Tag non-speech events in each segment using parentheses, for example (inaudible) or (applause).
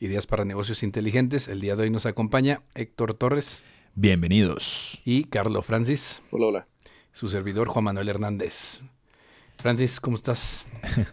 ideas para negocios inteligentes. El día de hoy nos acompaña Héctor Torres Bienvenidos. y Carlo Francis, Hola, hola. su servidor Juan Manuel Hernández. Francis, ¿cómo estás? (laughs)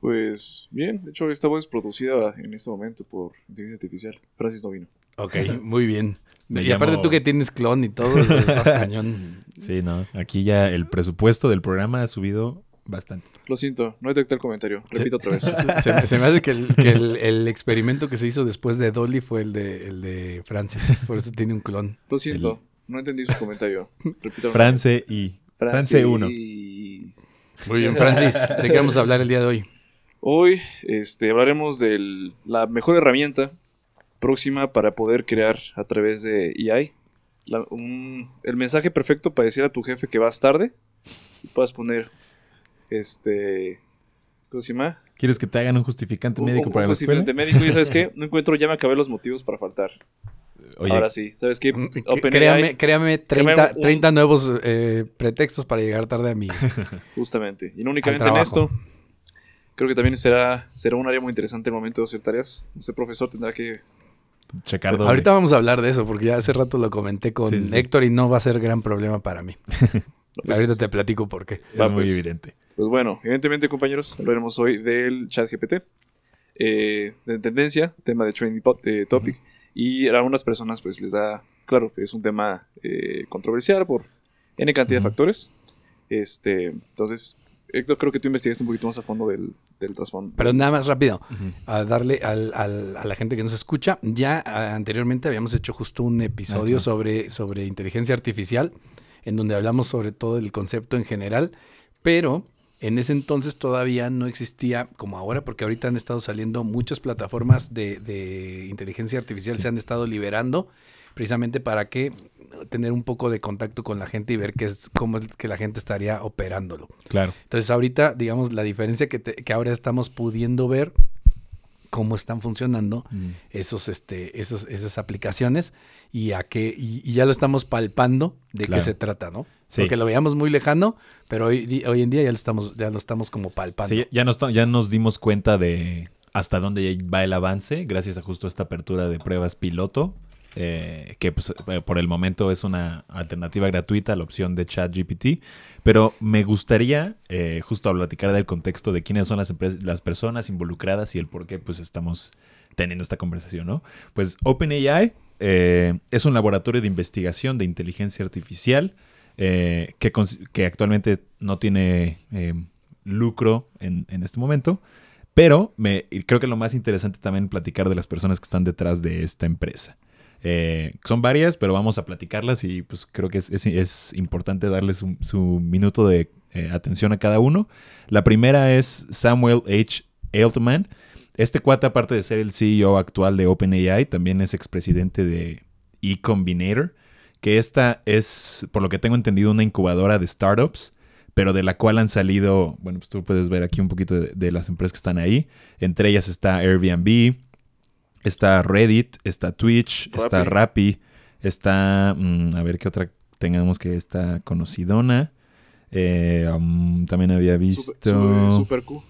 Pues bien, de hecho esta voz es producida en este momento por inteligencia artificial. Francis no vino. Ok, muy bien. Me y aparte tú que tienes clon y todo, (laughs) estás cañón. Sí, no. Aquí ya el presupuesto del programa ha subido bastante. Lo siento, no detecté el comentario. Repito otra vez. (laughs) Se, me- se me hace que, el, que el- el experimento que se hizo después de Dolly fue el de, el de Francis, por eso tiene un clon. Lo siento, no entendí su comentario. Repito. France y France 1. Muy bien, Francis, (laughs) ¿de qué vamos a hablar el día de hoy? Hoy este, hablaremos de la mejor herramienta próxima para poder crear a través de AI. La- un- el mensaje perfecto para decir a tu jefe que vas tarde. Y puedas poner, este, ¿cómo se llama? ¿Quieres que te hagan un justificante Un- médico un- para un la escuela? justificante médico y ¿sabes qué? (laughs) No encuentro, ya me acabé los motivos para faltar. Oye, Ahora sí, ¿sabes qué? Mm, Créame, créame 30, Créame un- 30 nuevos eh, pretextos para llegar tarde a mí. (laughs) Justamente. Y no únicamente en esto. Creo que también será, será un área muy interesante el momento de hacer tareas. Usted, profesor, tendrá que... checar doble. Ahorita vamos a hablar de eso, porque ya hace rato lo comenté con Sí, sí, sí. Héctor y no va a ser gran problema para mí. (laughs) Pues, Ahorita te platico por qué. es va, muy pues. evidente. Pues bueno, evidentemente, compañeros, hablaremos hoy del chat GPT. eh, de tendencia, tema de trending eh, topic. Y a algunas personas, pues, les da... Claro, es un tema eh, controversial por N cantidad Ujú. de factores. Este, entonces, Héctor, creo que tú investigaste un poquito más a fondo del, del trasfondo. Pero nada más rápido, a darle al- al- a la gente que nos escucha. Ya anteriormente habíamos hecho justo un episodio sobre, sobre inteligencia artificial, en donde hablamos sobre todo el concepto en general, pero en ese entonces todavía no existía como ahora, porque ahorita han estado saliendo muchas plataformas de, de inteligencia artificial, se han estado liberando precisamente para que tener un poco de contacto con la gente y ver qué es cómo es que la gente estaría operándolo. Claro. Entonces ahorita, digamos, la diferencia que, te- que ahora estamos pudiendo ver cómo están funcionando Mm. esos, este, esos, esas aplicaciones y a qué, y, y ya lo estamos palpando de Claro. qué se trata, ¿no? Sí. Porque lo veíamos muy lejano, pero hoy, hoy en día ya lo estamos, ya lo estamos como palpando. Sí, ya nos, ya nos dimos cuenta de hasta dónde va el avance gracias a justo esta apertura de pruebas piloto, eh, que pues, eh, por el momento es una alternativa gratuita a la opción de ChatGPT. Pero me gustaría eh, justo platicar del contexto de quiénes son las, las personas involucradas y el por qué pues estamos teniendo esta conversación, ¿no? Pues OpenAI eh, es un laboratorio de investigación de inteligencia artificial eh, que, actualmente no tiene eh, lucro en, en este momento, pero me, creo que lo más interesante también platicar de las personas que están detrás de esta empresa. Eh, son varias, pero vamos a platicarlas y pues creo que es, es- importante darles un- su minuto de eh, atención a cada uno. La primera es Samuel H. Altman. Este cuate, aparte de ser el CEO actual de OpenAI, también es expresidente de eCombinator, que esta es, por lo que tengo entendido, una incubadora de startups, pero de la cual han salido, bueno, pues tú puedes ver aquí un poquito de las empresas que están ahí. Entre ellas está Airbnb, está Reddit, está Twitch, está Rappi, está, mm, a ver qué otra tengamos que está conocidona. Eh, um, también había visto... Super, su- super Q.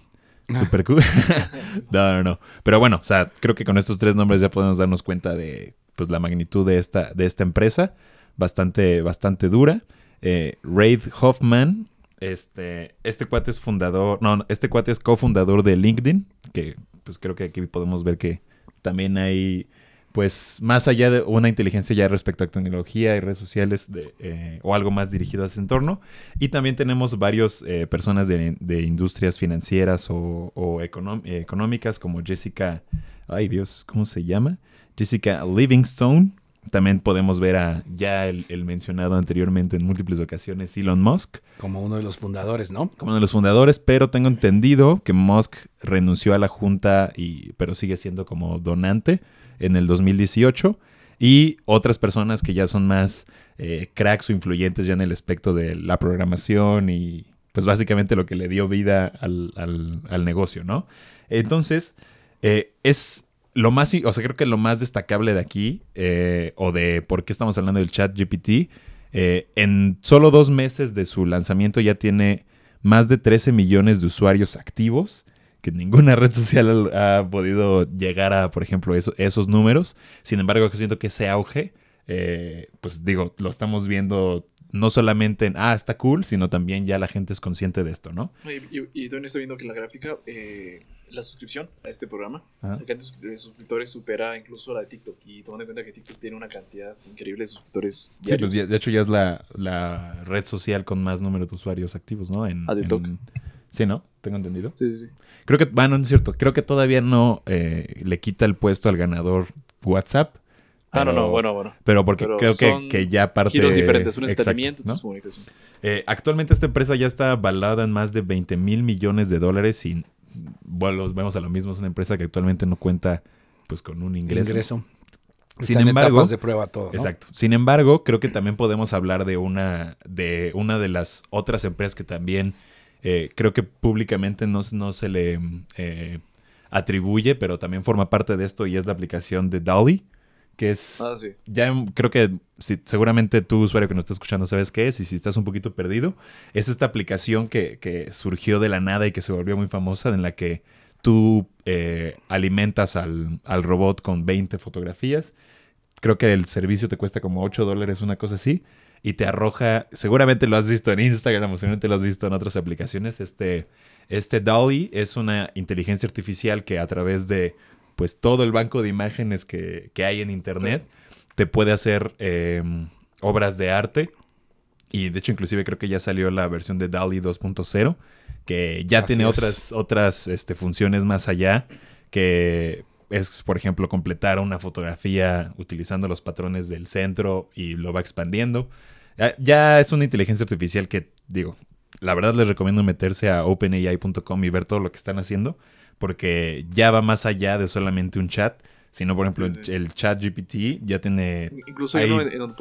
(laughs) Super cool. (laughs) no, no, no. Pero bueno, o sea, creo que con estos tres nombres ya podemos darnos cuenta de pues, la magnitud de esta, de esta empresa. Bastante, bastante dura. Eh, Raid Hoffman. Este, este cuate es fundador. No, no, este cuate es cofundador de LinkedIn. Que pues creo que aquí podemos ver que también hay. Pues más allá de una inteligencia ya respecto a tecnología y redes sociales de, eh, o algo más dirigido a ese entorno. Y también tenemos varios eh, personas de, industrias financieras o, o económicas como Jessica, ay Dios, ¿cómo se llama? Jessica Livingstone, También podemos ver a ya el, el mencionado anteriormente en múltiples ocasiones Elon Musk Como uno de los fundadores, ¿no? como uno de los fundadores, pero tengo entendido que Musk renunció a la junta y pero sigue siendo como donante en el 2018 y otras personas que ya son más eh, cracks o influyentes ya en el aspecto de la programación y pues básicamente lo que le dio vida al, al- al negocio, ¿no? Entonces, eh, es lo más, o sea, creo que lo más destacable de aquí, eh, o de por qué estamos hablando del chat GPT, eh, en solo dos meses de su lanzamiento ya tiene más de 13 millones de usuarios activos, que ninguna (laughs) red social ha, podido llegar a, por ejemplo, eso- esos números. Sin embargo, yo siento que ese auge, eh, pues digo, lo estamos viendo no solamente en, ah, está cool, sino también ya la gente es consciente de esto, ¿no? Y, y, y también estoy viendo que la gráfica, eh, la suscripción a este programa, Ajá. la cantidad de suscri- de suscriptores supera incluso la de TikTok. Y tomando en cuenta que TikTok tiene una cantidad increíble de suscriptores Sí, pues de hecho ya es la, la red social con más número de usuarios activos, ¿no? En, Ah, de en- TikTok. Sí, ¿no? Tengo entendido. Sí, sí, sí. Creo que, bueno, no es cierto. Creo que todavía no eh, le quita el puesto al ganador WhatsApp. Ah, no, no, bueno, bueno. Pero porque Pero creo que, que ya parte... Giros diferentes, un entretenimiento, ¿no? comunicación. Eh, actualmente esta empresa ya está avalada en más de 20 mil millones de dólares y, bueno, los vemos a lo mismo. Es una empresa que actualmente no cuenta pues con un ingreso. Ingreso. Sin embargo- etapas de prueba todo, ¿no? Exacto. Sin embargo, creo que también podemos hablar de una de una de las otras empresas que también eh, creo que públicamente no, no se le eh, atribuye, pero también forma parte de esto y es la aplicación de Dolly, que es Ah, sí. ya creo que si- seguramente tú, usuario que nos está escuchando, sabes qué es y si estás un poquito perdido, es esta aplicación que, que surgió de la nada y que se volvió muy famosa en la que tú eh, alimentas al, al robot con 20 fotografías. Creo que el servicio te cuesta como 8 dólares, una cosa así. Y te arroja, seguramente lo has visto en Instagram, o seguramente lo has visto en otras aplicaciones. Este, este Dolly es una inteligencia artificial que a través de pues todo el banco de imágenes que, que hay en internet te puede hacer eh, obras de arte. Y de hecho, inclusive creo que ya salió la versión de DALI 2.0, que ya Así tiene es. otras, otras este, funciones más allá, que es, por ejemplo, completar una fotografía utilizando los patrones del centro y lo va expandiendo. Ya, ya es una inteligencia artificial que, digo, la verdad les recomiendo meterse a openai.com y ver todo lo que están haciendo, porque ya va más allá de solamente un chat, sino, por ejemplo, Sí, sí. el chat GPT ya tiene... Incluso Ahí- uno en, donde,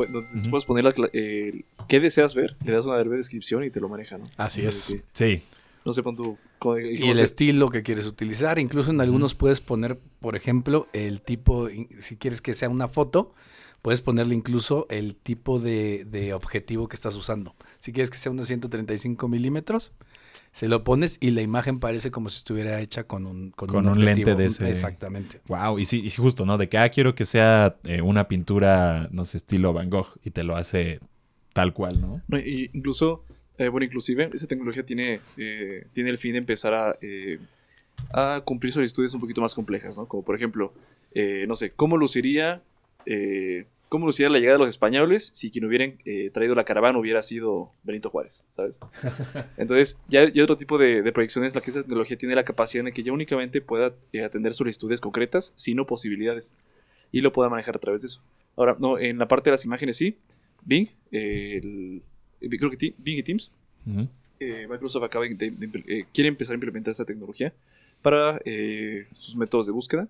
puedes poner la, cla- eh, qué deseas ver, le das una breve descripción y te lo maneja, ¿no? Así es. sí. Sí, No sé, pon tu... Y el estilo que quieres utilizar. Incluso en algunos puedes poner, por ejemplo, el tipo, si quieres que sea una foto, puedes ponerle incluso el tipo de, de objetivo que estás usando. Si quieres que sea unos 135 milímetros, se lo pones y la imagen parece como si estuviera hecha con un, con Con un lente objetivo. de ese- Exactamente. Wow, y sí, y sí, justo, ¿no? De que, ah, quiero que sea eh, una pintura, no sé, estilo Van Gogh, y te lo hace tal cual, ¿no? No, y incluso, eh, bueno, inclusive esa tecnología tiene, eh, tiene el fin de empezar a, eh, a cumplir solicitudes un poquito más complejas, ¿no? Como por ejemplo, eh, no sé, ¿cómo luciría, eh, cómo luciría la llegada de los españoles si quien hubieran eh, traído la caravana hubiera sido Benito Juárez, ¿sabes? (laughs) Entonces, ya, ya otro tipo de, de proyecciones, la que esa tecnología tiene la capacidad de que ya únicamente pueda eh, atender solicitudes concretas, sino posibilidades, y lo pueda manejar a través de eso. Ahora, no, en la parte de las imágenes sí, Bing, eh, el- eh, creo que Bing y Teams, Ujú. eh, Microsoft acaba de, de- eh, quiere empezar a implementar esta tecnología para sus métodos de búsqueda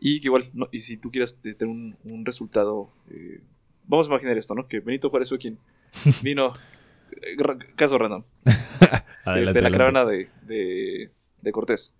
y que igual, no, y si tú quieres tener un, un resultado, eh, vamos a imaginar esto, ¿no? Que Benito Juárez fue quien (laughs) vino, eh, caso random, Adelante, este, la caravana de, de, de Cortés.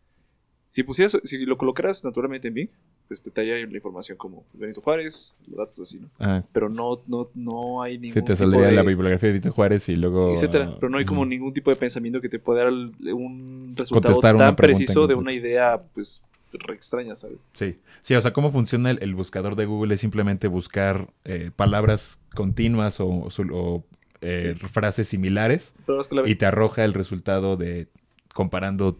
Si pusieras, si lo colocaras naturalmente en Bing, pues te talla la información como Benito Juárez, los datos así, ¿no? Ah, Pero no, no, no hay ningún te tipo de- la bibliografía de Benito Juárez y luego... etcétera. Pero no hay como ujú. ningún tipo de pensamiento que te pueda dar un resultado Contestar tan preciso de una idea, pues, re extraña, ¿sabes? Sí. sí, o sea, cómo funciona el, el buscador de Google es simplemente buscar eh, palabras continuas o, o su- o, eh, frases similares y te arroja el resultado de comparando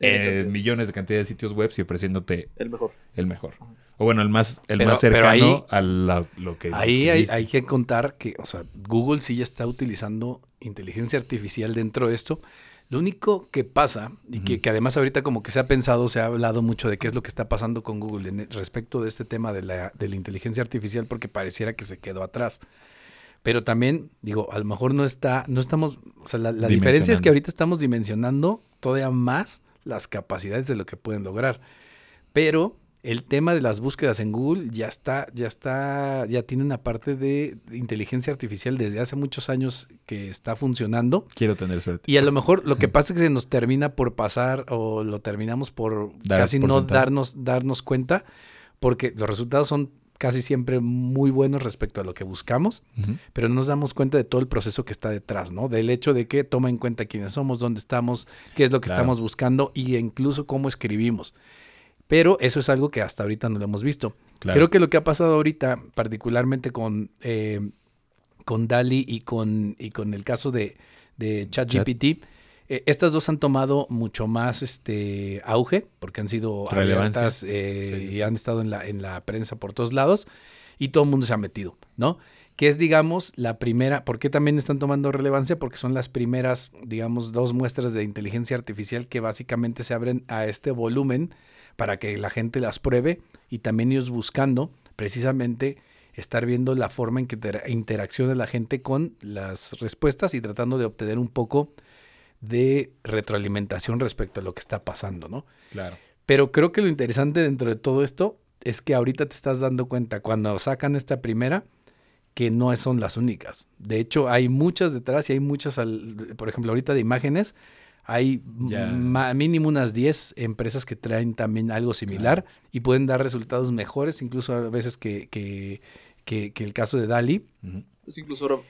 eh, millones de cantidad de sitios web y ofreciéndote el mejor. el mejor. O bueno, el más, el Pero- más cercano ahí- a la- lo que Ahí hay, hay que contar que, o sea, Google sí ya está utilizando inteligencia artificial dentro de esto. Lo único que pasa, y que, además ahorita como que se ha pensado, se ha hablado mucho de qué es lo que está pasando con Google en- respecto de este tema de la, de la inteligencia artificial, porque pareciera que se quedó atrás. Pero también, digo, a lo mejor no está, no estamos, o sea, la, la diferencia es que ahorita estamos dimensionando todavía más las capacidades de lo que pueden lograr. Pero el tema de las búsquedas en Google ya está, ya está, ya tiene una parte de inteligencia artificial desde hace muchos años que está funcionando. Quiero tener suerte. Y a lo mejor lo que (laughs) pasa es que se nos termina por pasar o lo terminamos por Dar casi por no darnos, darnos cuenta, porque los resultados son casi siempre muy buenos respecto a lo que buscamos, pero no nos damos cuenta de todo el proceso que está detrás, ¿no? Del hecho de que toma en cuenta quiénes somos, dónde estamos, qué es lo que Claro. estamos buscando y incluso cómo escribimos. Pero eso es algo que hasta ahorita no lo hemos visto. Claro. Creo que lo que ha pasado ahorita, particularmente con, eh, con DALI y con, y con el caso de, de ChatGPT, eh, estas dos han tomado mucho más este auge porque han sido Relevancia. abiertas eh, Sí, sí, sí. y han estado en la, en la prensa por todos lados y todo el mundo se ha metido, ¿no? Que es, digamos, la primera, ¿por qué también están tomando relevancia? Porque son las primeras, digamos, dos muestras de inteligencia artificial que básicamente se abren a este volumen para que la gente las pruebe y también ellos buscando precisamente estar viendo la forma en que intera- interacciona la gente con las respuestas y tratando de obtener un poco de retroalimentación respecto a lo que está pasando, ¿no? Claro. Pero creo que lo interesante dentro de todo esto es que ahorita te estás dando cuenta cuando sacan esta primera que no son las únicas. De hecho, hay muchas detrás y hay muchas, al- por ejemplo, ahorita de imágenes, hay ma- mínimo unas 10 empresas que traen también algo similar y pueden dar resultados mejores, incluso a veces que, que, que- que el caso de Dali. Pues incluso ahora.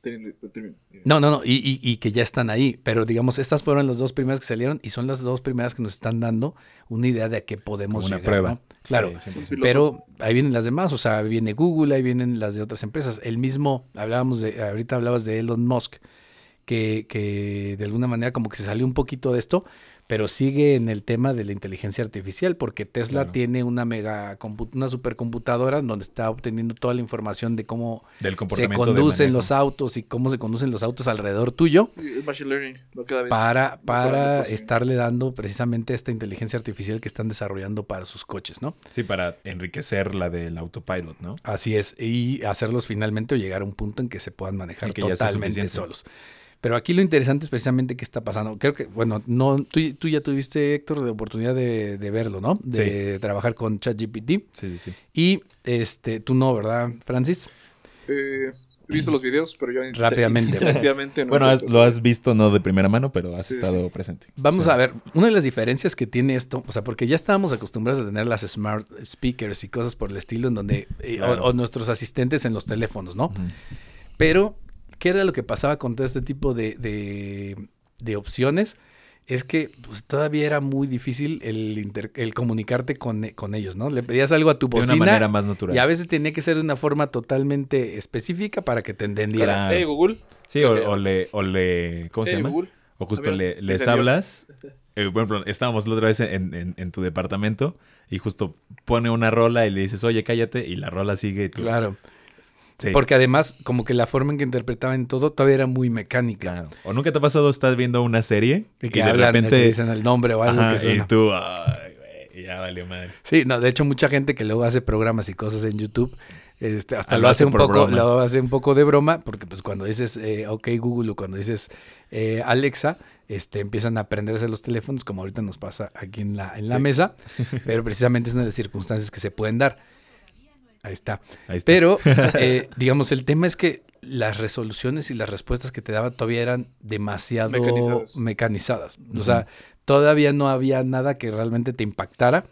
termino. No, no, no, y, y- y que ya están ahí. Pero digamos, estas fueron las dos primeras que salieron y son las dos primeras que nos están dando una idea de a qué podemos una llegar, prueba. ¿no? Claro. Sí, 100%. Piloto. Pero ahí vienen las demás, o sea, viene Google, ahí vienen las de otras empresas. El mismo, hablábamos de, ahorita hablabas de Elon Musk, que, que de alguna manera como que se salió un poquito de esto, pero sigue en el tema de la inteligencia artificial, porque Tesla Claro. tiene una mega, una supercomputadora donde está obteniendo toda la información de cómo Del se conducen los autos y cómo se conducen los autos alrededor tuyo Sí, es Machine Learning. cada vez para, para estarle dando precisamente esta inteligencia artificial que están desarrollando para sus coches, ¿no? Sí, para enriquecer la del autopilot, ¿no? Así es, y hacerlos finalmente o llegar a un punto en que se puedan manejar totalmente solos. Pero aquí lo interesante es precisamente qué está pasando. Creo que, bueno, no, tú, tú ya tuviste, Héctor, de oportunidad de, de verlo, ¿no? De trabajar con ChatGPT. Sí, sí, sí. Y este, tú no, ¿verdad, Francis? Eh, he visto los videos, pero yo. Rápidamente. (laughs) No. Bueno, has- lo has visto no de primera mano, pero has Sí, estado sí. presente. Vamos Sí. a ver, una de las diferencias que tiene esto, o sea, porque ya estábamos acostumbrados a tener las smart speakers y cosas por el estilo, en donde, eh, Claro. o, o nuestros asistentes en los teléfonos, ¿no? Pero, ¿qué era lo que pasaba con todo este tipo de, de- de opciones? Es que pues, todavía era muy difícil el, inter- el comunicarte con, con ellos, ¿no? Le pedías algo a tu De una bocina manera más natural. y a veces tenía que ser de una forma totalmente específica para que te entendiera. Claro. Hey, Google. Sí, o, o le, o le, ¿cómo se llama? Google. O justo ver, le- sí les hablas. (laughs) Eh, por ejemplo, estábamos la otra vez en, en- en tu departamento y justo pone una rola y le dices, oye, cállate, y la rola sigue y tú. Claro. Sí, Porque además, como que la forma en que interpretaban todo todavía era muy mecánica. claro. O nunca te ha pasado, estás viendo una serie Y y, que de hablan, repente. que dicen el nombre o algo Ajá, que suena. y tú, ay, güey, ya valió madre. Sí, no, de hecho mucha gente que luego hace programas y cosas en YouTube, este, hasta Ah, lo, hace hace un poco, broma. lo hace un poco de broma, porque pues cuando dices eh, OK Google o cuando dices eh, Alexa, este, empiezan a aprenderse los teléfonos, como ahorita nos pasa aquí en la, en la Sí. mesa, (laughs) pero precisamente es una de las circunstancias que se pueden dar. Ahí está. Ahí está. Pero, (laughs) eh, digamos, el tema es que las resoluciones y las respuestas que te daba todavía eran demasiado Mecanizadas. mecanizadas. O sea, todavía no había nada que realmente te impactara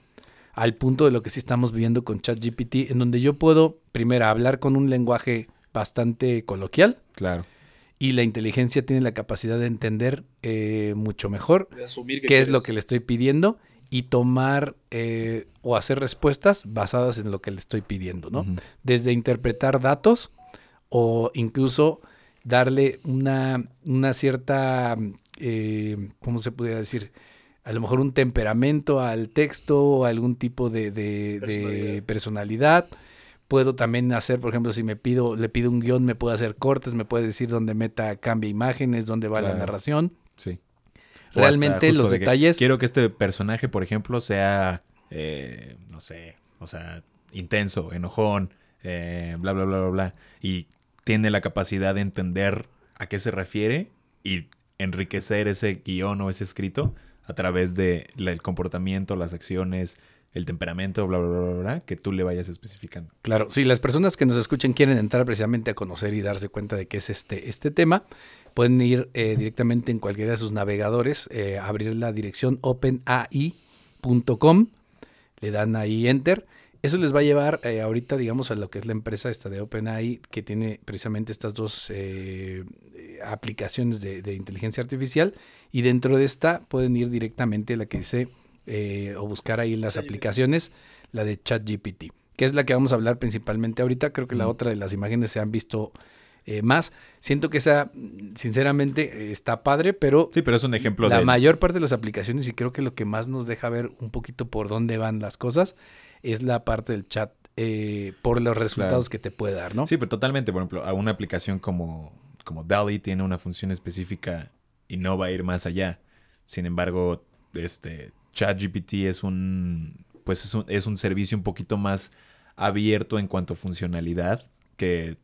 al punto de lo que sí estamos viviendo con ChatGPT, en donde yo puedo, primero, hablar con un lenguaje bastante coloquial Claro. y la inteligencia tiene la capacidad de entender eh, mucho mejor De asumir qué es lo que le estoy pidiendo y tomar eh, o hacer respuestas basadas en lo que le estoy pidiendo, ¿no? Desde interpretar datos o incluso darle una, una cierta, eh, ¿cómo se pudiera decir? A lo mejor un temperamento al texto o algún tipo de, de- de Personalidad. Puedo también hacer, por ejemplo, si me pido, le pido un guion, me puede hacer cortes, me puede decir dónde meta, cambia imágenes, dónde va la narración. Sí. Realmente los de detalles... Quiero que este personaje, por ejemplo, sea, eh, no sé, o sea, intenso, enojón, eh, bla, bla, bla, bla, bla. Y tiene la capacidad de entender a qué se refiere y enriquecer ese guion o ese escrito a través de la- el comportamiento, las acciones, el temperamento, bla, bla, bla, bla, bla, que tú le vayas especificando. Claro, si las personas que nos escuchen quieren entrar precisamente a conocer y darse cuenta de qué es este, este tema, pueden ir eh, directamente en cualquiera de sus navegadores, eh, abrir la dirección openai.com, le dan ahí enter. Eso les va a llevar eh, ahorita, digamos, a lo que es la empresa esta de OpenAI, que tiene precisamente estas dos aplicaciones de, de inteligencia artificial. Y dentro de esta pueden ir directamente a la que dice, eh, o buscar ahí las aplicaciones, la de ChatGPT, que es la que vamos a hablar principalmente ahorita. Creo que la otra de las imágenes se han visto eh, más. Siento que esa, sinceramente, eh, está padre, pero Sí, pero es un ejemplo la de... mayor parte de las aplicaciones, y creo que lo que más nos deja ver un poquito por dónde van las cosas, es la parte del chat eh, por los resultados que te puede dar, ¿no? Sí, pero totalmente. Por ejemplo, a una aplicación como, como DALI tiene una función específica y no va a ir más allá. Sin embargo, este ChatGPT es un pues es un, es un servicio un poquito más abierto en cuanto a funcionalidad que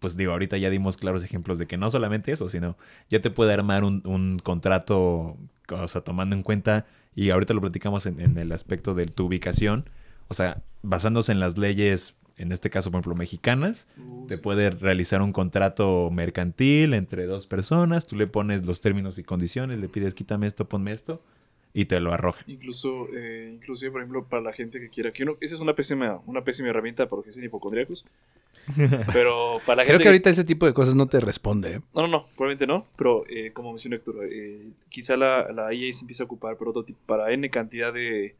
pues digo, ahorita ya dimos claros ejemplos de que no solamente eso, sino ya te puede armar un, un contrato, o sea, tomando en cuenta, y ahorita lo platicamos en, en el aspecto de tu ubicación, o sea, basándose en las leyes, en este caso, por ejemplo, mexicanas, Uh, te sí, puede sí. realizar un contrato mercantil entre dos personas, tú le pones los términos y condiciones, le pides quítame esto, ponme esto, y te lo arroja. Incluso, eh, inclusive, por ejemplo, para la gente que quiera que uno, esa es una pésima, una pésima herramienta para los que sean hipocondríacos. (laughs) Pero para la Creo gente que ahorita ese tipo de cosas no te responde. ¿eh? No, no, no, probablemente no, pero eh, como mencionó Héctor, eh, quizá la, la IA se empieza a ocupar por otro tipo, para N cantidad de,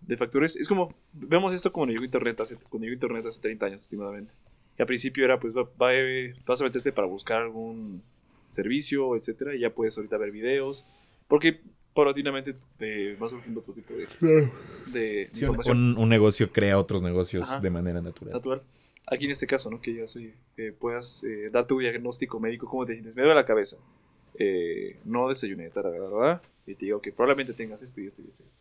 de factores. Es como, vemos esto como llegó Internet hace, cuando llegó Internet hace 30 años, estimadamente. Y al principio era, pues, va, va, eh, vas a meterte para buscar algún servicio, etcétera, y ya puedes ahorita ver videos, porque paulatinamente eh, va surgiendo otro tipo de, de Sí, un, información un- un negocio crea otros negocios Ajá. de manera natural. natural. Aquí en este caso, ¿no? Que digas, oye, eh, puedas eh, dar tu diagnóstico médico, cómo te sientes, me duele la cabeza, eh, no desayuné, ¿verdad? Y te digo que probablemente tengas esto y esto y esto y esto.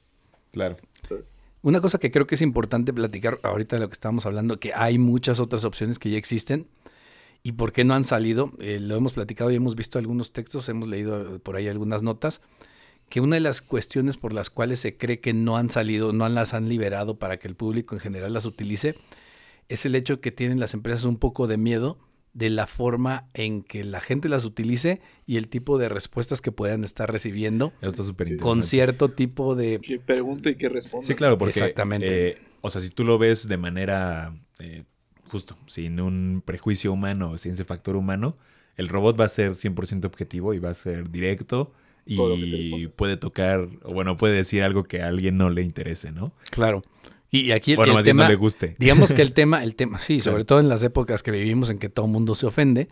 Claro. ¿sabes? Una cosa que creo que es importante platicar ahorita de lo que estamos hablando, que hay muchas otras opciones que ya existen y por qué no han salido. Eh, lo hemos platicado y hemos visto algunos textos, hemos leído eh, por ahí algunas notas, que una de las cuestiones por las cuales se cree que no han salido, no las han liberado para que el público en general las utilice, es el hecho que tienen las empresas un poco de miedo de la forma en que la gente las utilice y el tipo de respuestas que puedan estar recibiendo Eso está súper con cierto tipo de... Que pregunte y que responda. Sí, claro, porque. Exactamente. eh, o sea, si tú lo ves de manera. eh, justo, sin un prejuicio humano, sin ese factor humano, el robot va a ser 100% objetivo y va a ser directo. Y puede tocar, o bueno, puede decir algo que a alguien no le interese, ¿no? Claro. Y aquí Bueno, el más bien tema, no le guste. digamos que el tema, el tema, sí, sobre Claro. todo en las épocas que vivimos en que todo mundo se ofende,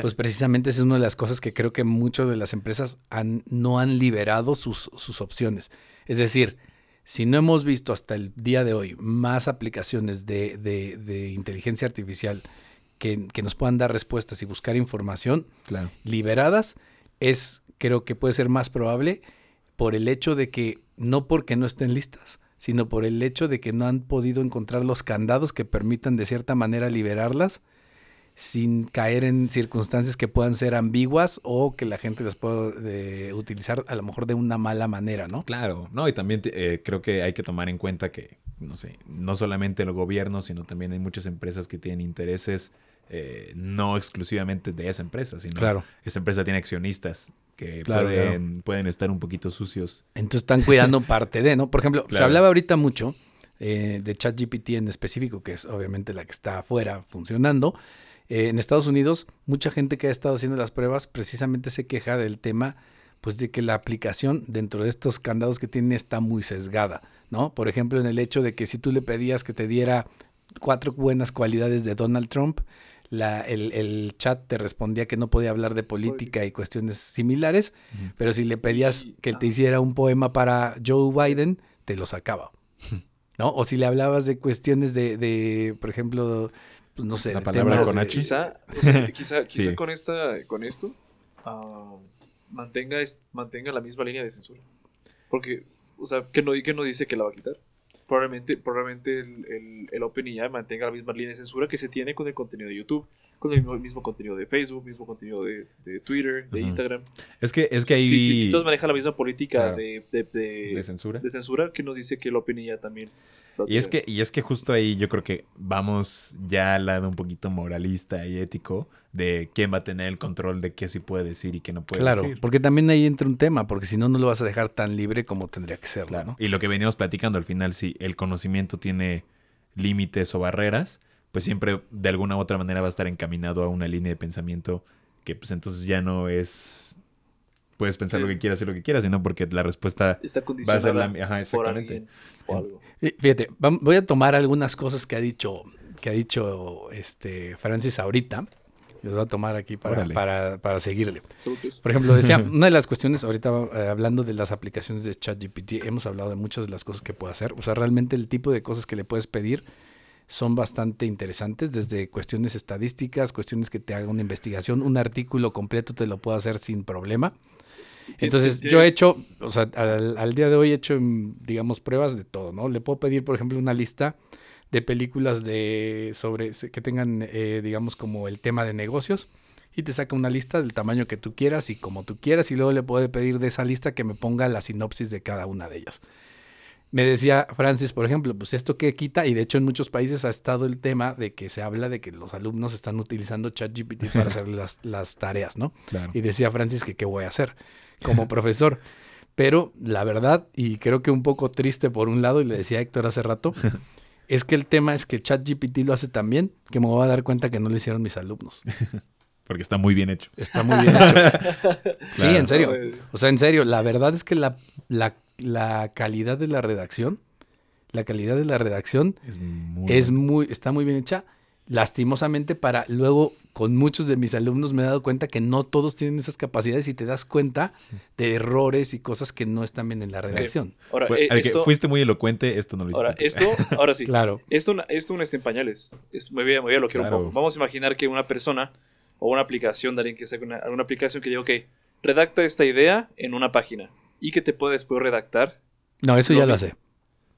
pues precisamente esa es una de las cosas que creo que muchas de las empresas han, no han liberado sus, sus opciones. Es decir, si no hemos visto hasta el día de hoy más aplicaciones de, de- de inteligencia artificial que, que nos puedan dar respuestas y buscar información, Claro. liberadas, es creo que puede ser más probable por el hecho de que no porque no estén listas, sino por el hecho de que no han podido encontrar los candados que permitan de cierta manera liberarlas sin caer en circunstancias que puedan ser ambiguas o que la gente las pueda eh, utilizar a lo mejor de una mala manera, ¿no? Claro, no, y también eh, creo que hay que tomar en cuenta que, no sé, no solamente el gobierno, sino también hay muchas empresas que tienen intereses eh, no exclusivamente de esa empresa, sino Claro. esa empresa tiene accionistas que Claro, pueden, pueden estar un poquito sucios. Entonces están cuidando (laughs) parte de, ¿no? Por ejemplo, se hablaba ahorita mucho eh, de ChatGPT en específico, que es obviamente la que está afuera funcionando. Eh, en Estados Unidos, mucha gente que ha estado haciendo las pruebas precisamente se queja del tema, pues de que la aplicación dentro de estos candados que tiene está muy sesgada, ¿no? Por ejemplo, en el hecho de que si tú le pedías que te diera cuatro buenas cualidades de Donald Trump, la- el, el chat te respondía que no podía hablar de política y cuestiones similares, pero si le pedías que te ah. hiciera un poema para Joe Biden, te lo sacaba. ¿No? O si le hablabas de cuestiones de, de, por ejemplo, pues, no sé, La palabra con de- H. Quizá, (laughs) o sea, quizá, quizá Sí. con esta, con esto, ah, mantenga, mantenga la misma línea de censura. Porque, o sea, que no, que no dice que la va a quitar. Probablemente, probablemente el, el, el OpenAI mantenga la misma línea de censura que se tiene con el contenido de YouTube, con el mismo, mismo contenido de Facebook, mismo contenido de, de Twitter, de. Instagram. Es que, es que ahí... Si, si, si todos manejan la misma política Claro. de, de, de- de censura. de censura, que nos dice que el OpenAI también. lo Y es que, y es que justo ahí yo creo que vamos ya al lado un poquito moralista y ético de quién va a tener el control de qué sí puede decir y qué no puede claro, decir. porque también ahí entra un tema, porque si no, no lo vas a dejar tan libre como tendría que ser, Claro. ¿no? Y lo que veníamos platicando al final, si el conocimiento tiene límites o barreras, pues siempre de alguna u otra manera va a estar encaminado a una línea de pensamiento que pues entonces ya no es puedes pensar Sí. lo que quieras y lo que quieras, sino porque la respuesta Está va a ser la ajá, por exactamente. alguien o algo. Y Fíjate, voy a tomar algunas cosas que ha dicho, que ha dicho este Francis ahorita. Los voy a tomar aquí para, para, para seguirle. Por ejemplo, decía, (laughs) una de las cuestiones, ahorita eh, hablando de las aplicaciones de ChatGPT, hemos hablado de muchas de las cosas que puede hacer. O sea, realmente el tipo de cosas que le puedes pedir son bastante interesantes, desde cuestiones estadísticas, cuestiones que te haga una investigación, un artículo completo te lo puedo hacer sin problema. Entonces, yo he hecho, o sea, al, al día de hoy he hecho, mm, digamos, pruebas de todo, ¿no? Le puedo pedir, por ejemplo, una lista de películas de sobre que tengan, eh, digamos, como el tema de negocios y te saca una lista del tamaño que tú quieras y como tú quieras y luego le puedo pedir de esa lista que me ponga la sinopsis de cada una de ellas. Me decía Francis, por ejemplo, pues esto que quita, y de hecho en muchos países ha estado el tema de que se habla de que los alumnos están utilizando ChatGPT para (laughs) hacer las, las tareas, ¿no? Claro. Y decía Francis que qué voy a hacer como profesor. Pero la verdad, y creo que un poco triste por un lado, y le decía a Héctor hace rato, (laughs) es que el tema es que ChatGPT lo hace tan bien que me voy a dar cuenta que no lo hicieron mis alumnos. (laughs) Porque está muy bien hecho. Está muy bien hecho. (laughs) Sí, Claro. en serio. O sea, en serio, la verdad es que la, la, la calidad de la redacción, la calidad de la redacción Es muy es bueno. muy, está muy bien hecha. Lastimosamente para luego con muchos de mis alumnos me he dado cuenta que no todos tienen esas capacidades y te das cuenta de errores y cosas que no están bien en la redacción. Ahora, Fue- eh, al que esto, fuiste muy elocuente, esto no lo hiciste. ahora, esto, ahora sí. (laughs) Claro. Esto, esto no está en pañales. Es, me voy a, me voy a Claro. un poco. Vamos a imaginar que una persona o una aplicación de alguien que saque una, alguna aplicación que diga, ok, redacta esta idea en una página y que te puede después redactar. No, eso Lo ya lo hace.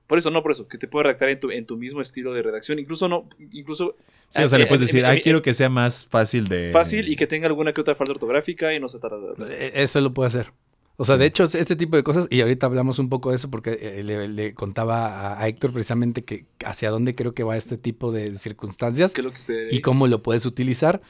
Por eso, no por eso, que te puede redactar en tu, en tu mismo estilo de redacción. Incluso no, incluso Sí, o sea, le puedes decir, eh, quiero que sea más fácil de... fácil y que tenga alguna que otra falta ortográfica y no se trata de... E- Eso lo puede hacer. O sea, de hecho, este tipo de cosas, y ahorita hablamos un poco de eso porque eh, le, le contaba a, Héctor precisamente que hacia dónde creo que va este tipo de circunstancias ¿Qué es lo que usted... y cómo lo puedes utilizar.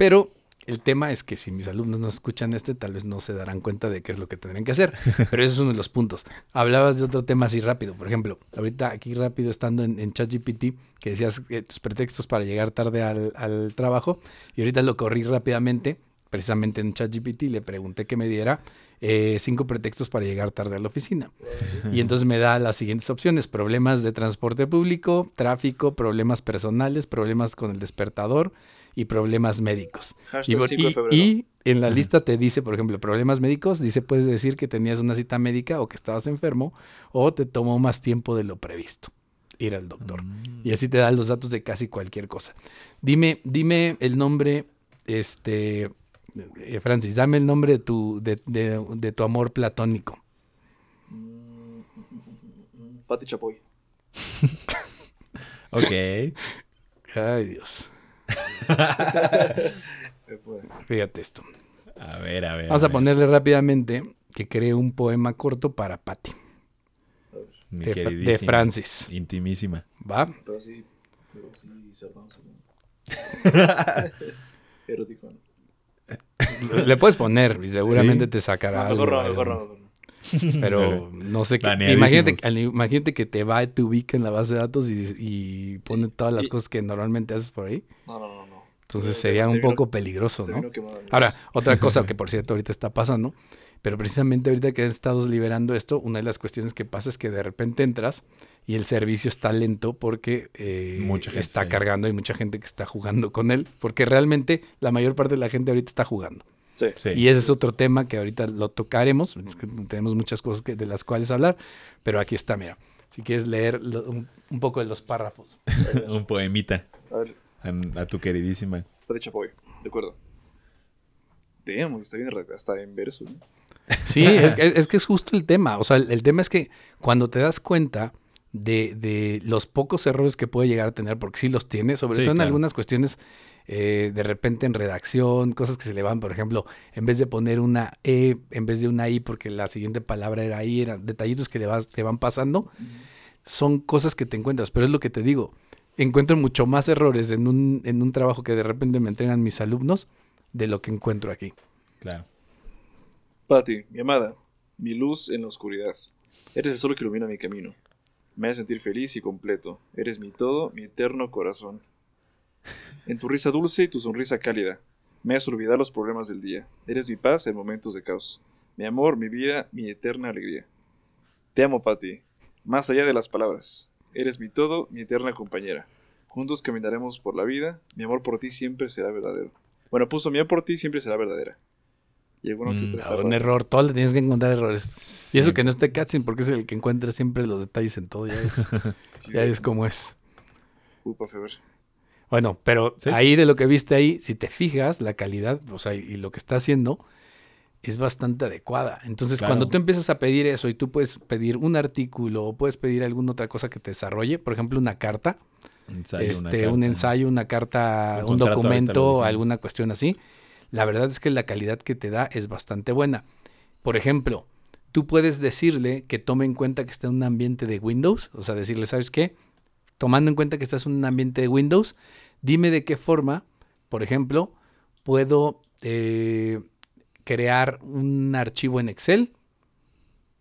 Pero el tema es que si mis alumnos no escuchan este, tal vez no se darán cuenta de qué es lo que tendrían que hacer. (laughs) Pero ese es uno de los puntos. Hablabas de otro tema así rápido. Por ejemplo, ahorita aquí rápido estando en, en ChatGPT, que decías eh, tus pretextos para llegar tarde al, al trabajo, y ahorita lo corrí rápidamente, precisamente en ChatGPT, le pregunté que me diera eh, cinco pretextos para llegar tarde a la oficina. Y entonces me da las siguientes opciones: problemas de transporte público, tráfico, problemas personales, problemas con el despertador y problemas médicos. Y, Hashtag por- 5 de y- febrero. y en la lista te dice, por ejemplo, problemas médicos, dice, puedes decir que tenías una cita médica o que estabas enfermo o te tomó más tiempo de lo previsto ir al doctor. Mm. Y así te da los datos de casi cualquier cosa. Dime, dime el nombre, este, eh, Francis, dame el nombre de tu, de, de- de tu amor platónico. Pati Chapoy. (laughs) Ok. Ay, Dios. (laughs) Fíjate esto. A ver, a ver. Vamos a ver. ponerle rápidamente que cree un poema corto para Patty, Mi de, Francis. Intimísima. ¿Va? Pero sí, pero sí, cerramos. (laughs) Erótico. ¿no? Le puedes poner y seguramente Sí. te sacará No, algo. mejor no, algo. mejor no, mejor no. (laughs) Pero no sé qué. Imagínate, que te va, te ubica en la base de datos y, y pone todas las Y- cosas que normalmente haces por ahí. No, no, no, no. Entonces sería un poco peligroso, ¿no? Ahora, otra cosa (laughs) que por cierto ahorita está pasando, pero precisamente ahorita que han estado liberando esto, una de las cuestiones que pasa es que de repente entras y el servicio está lento porque eh, Mucha gente está cargando y mucha gente que está jugando con él, porque realmente la mayor parte de la gente ahorita está jugando. Sí. Sí. Y ese es otro tema que ahorita lo tocaremos. Tenemos muchas cosas que- de las cuales hablar, pero aquí está, mira. Si quieres leer lo- un, un poco de los párrafos. (laughs) Un poemita A ver, a, a tu queridísima. Pati Chapoy, de acuerdo. Damn, está bien, hasta en verso. ¿no? Sí, es, que- es que es justo el tema. O sea, el, el tema es que cuando te das cuenta de, de los pocos errores que puede llegar a tener, porque sí los tiene, sobre Sí, todo en claro. algunas cuestiones, eh, de repente en redacción, cosas que se le van, por ejemplo, en vez de poner una E, en vez de una I, porque la siguiente palabra era I, eran detallitos que le vas, te van pasando, son cosas que te encuentras. Pero es lo que te digo, encuentro mucho más errores en un, en un trabajo que de repente me entregan mis alumnos de lo que encuentro aquí. Claro. Patti, mi amada, mi luz en la oscuridad. Eres el sol que ilumina mi camino. Me hace sentir feliz y completo. Eres mi todo, mi eterno corazón. En tu risa dulce y tu sonrisa cálida, me haces olvidar los problemas del día. Eres mi paz en momentos de caos. Mi amor, mi vida, mi eterna alegría. Te amo, Patti, más allá de las palabras. Eres mi todo, mi eterna compañera. Juntos caminaremos por la vida. Mi amor por ti siempre será verdadero. Bueno, puso mi amor por ti siempre será verdadera. Y alguno que Mm, está Ah, un error, todo le tienes que encontrar errores. Y eso que no esté Katzin, porque es el que encuentra siempre los detalles en todo, ya ves, (laughs) ya ves cómo es. Upa, Feber. Bueno, pero Sí. ahí de lo que viste ahí, si te fijas, la calidad, o sea, y lo que está haciendo es bastante adecuada. Entonces, Claro. cuando tú empiezas a pedir eso y tú puedes pedir un artículo o puedes pedir alguna otra cosa que te desarrolle, por ejemplo, una carta, Ensayo, una este, un ensayo, una carta, Un un, documento, alguna cuestión así, la verdad es que la calidad que te da es bastante buena. Por ejemplo, tú puedes decirle que tome en cuenta que está en un ambiente de Windows, o sea, decirle, ¿sabes qué? Tomando en cuenta que estás en un ambiente de Windows, dime de qué forma, por ejemplo, puedo eh, crear un archivo en Excel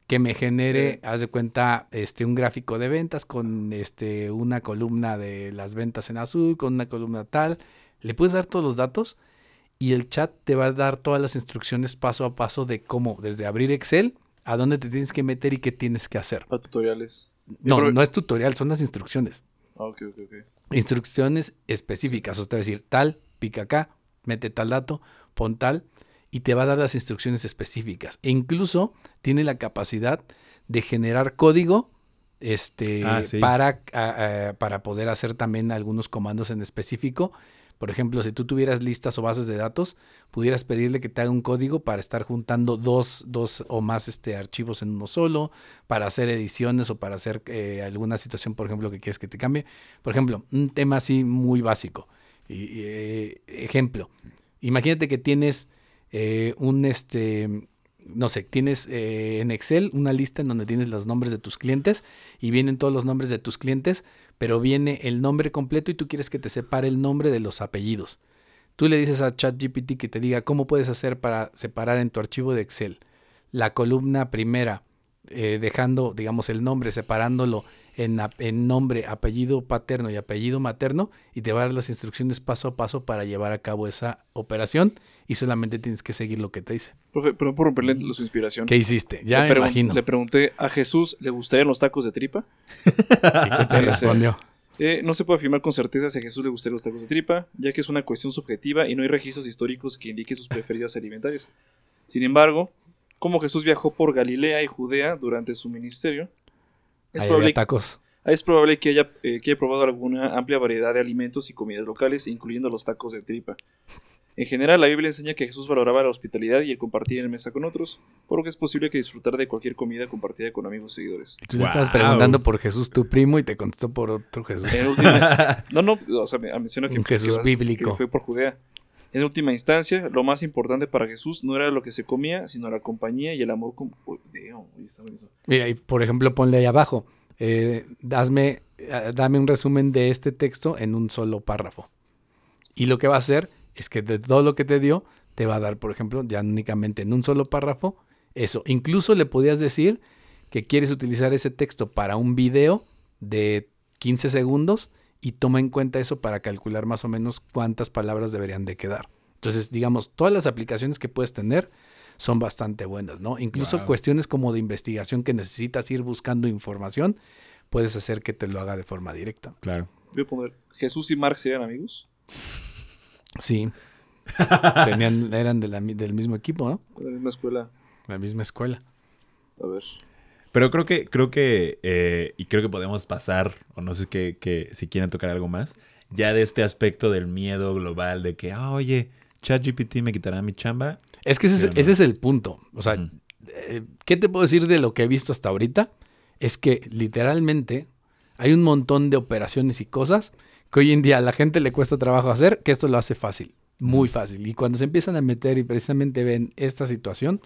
que me genere, haz de cuenta, este, un gráfico de ventas con este, una columna de las ventas en azul, con una columna tal. Le puedes dar todos los datos y el chat te va a dar todas las instrucciones paso a paso de cómo, desde abrir Excel, a dónde te tienes que meter y qué tienes que hacer. Para tutoriales. No, no es tutorial, son las instrucciones. Ah, ok, ok, ok. Instrucciones específicas, o sea, decir tal, pica acá, mete tal dato, pon tal, y te va a dar las instrucciones específicas. E incluso tiene la capacidad de generar código este, Ah, sí. para, a- a- para poder hacer también algunos comandos en específico. Por ejemplo, si tú tuvieras listas o bases de datos, pudieras pedirle que te haga un código para estar juntando dos, dos o más este, archivos en uno solo, para hacer ediciones o para hacer eh, alguna situación, por ejemplo, que quieres que te cambie. Por ejemplo, un tema así muy básico. Y, eh, ejemplo, imagínate que tienes eh, un, este, no sé, tienes eh, en Excel una lista en donde tienes los nombres de tus clientes y vienen todos los nombres de tus clientes, pero viene el nombre completo y tú quieres que te separe el nombre de los apellidos. Tú le dices a ChatGPT que te diga cómo puedes hacer para separar en tu archivo de Excel la columna primera, eh, dejando, digamos, el nombre, separándolo en, nombre, apellido paterno y apellido materno, y te va a dar las instrucciones paso a paso para llevar a cabo esa operación, y solamente tienes que seguir lo que te dice. Profe, pero por romperle su inspiración. ¿Qué hiciste? Ya le me imagino. Le pregunté a Jesús, ¿le gustarían los tacos de tripa? (laughs) ¿Y qué te (laughs) respondió? Eh, no se puede afirmar con certeza si a Jesús le gustarían los tacos de tripa, ya que es una cuestión subjetiva y no hay registros históricos que indiquen sus preferidas alimentarias. Sin embargo, como Jesús viajó por Galilea y Judea durante su ministerio, es Ahí probable, había tacos. es probable que, haya, eh, que haya probado alguna amplia variedad de alimentos y comidas locales, incluyendo los tacos de tripa. En general, la Biblia enseña que Jesús valoraba la hospitalidad y el compartir en mesa con otros, por lo que es posible que disfrutar de cualquier comida compartida con amigos y seguidores. Y tú le estabas preguntando por Jesús, tu primo, y te contestó por otro Jesús. (laughs) No, no, o sea, me- menciona que, Un Jesús que- bíblico. que fue por Judea. En última instancia, lo más importante para Jesús no era lo que se comía, sino la compañía y el amor. con-. Mira, y por ejemplo, ponle ahí abajo. eh, hazme- eh, dame un resumen de este texto en un solo párrafo. Y lo que va a hacer es que de todo lo que te dio, te va a dar, por ejemplo, ya únicamente en un solo párrafo, eso. Incluso le podías decir que quieres utilizar ese texto para un video de 15 segundos y toma en cuenta eso para calcular más o menos cuántas palabras deberían de quedar. Entonces, digamos, todas las aplicaciones que puedes tener son bastante buenas, ¿no? Incluso Wow. cuestiones como de investigación que necesitas ir buscando información, puedes hacer que te lo haga de forma directa. Claro. Voy a poner, ¿Jesús y Marx eran amigos? Sí. (laughs) Tenían, eran de la del mismo equipo, ¿no? En la misma escuela. La misma escuela. A ver. Pero creo que, creo que, eh, y creo que podemos pasar, o no sé qué, qué- si quieren tocar algo más, ya de este aspecto del miedo global de que, ah, oye, ChatGPT me quitará mi chamba. Es que ese, ¿Sí es, o no? ese es el punto. O sea, eh, ¿qué te puedo decir de lo que he visto hasta ahorita? Es que literalmente hay un montón de operaciones y cosas que hoy en día a la gente le cuesta trabajo hacer, que esto lo hace fácil, muy fácil. Y cuando se empiezan a meter y precisamente ven esta situación,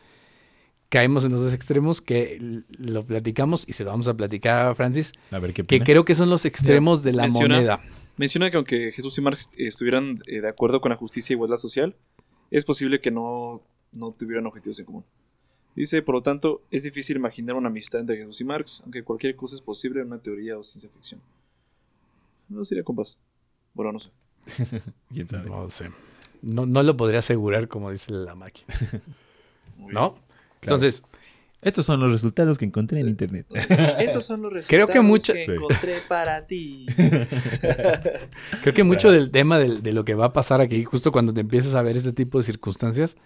caemos en los dos extremos que lo platicamos y se lo vamos a platicar a Francis, A ver qué que creo que son los extremos de la menciona- moneda. Menciona que aunque Jesús y Marx estuvieran eh, de acuerdo con la justicia y igualdad social, es posible que no, no tuvieran objetivos en común. Dice, por lo tanto, es difícil imaginar una amistad entre Jesús y Marx, aunque cualquier cosa es posible en una teoría o ciencia ficción. No sería compás. Bueno, no sé. (laughs) ¿Quién sabe? No sé. No, no lo podría asegurar como dice la máquina. Muy Entonces, Estos son los resultados que encontré en internet. (laughs) Estos son los (laughs) resultados Creo que Sí. encontré para ti. (laughs) Creo que mucho del tema del- de, lo que va a pasar aquí, justo cuando te empiezas a ver este tipo de circunstancias,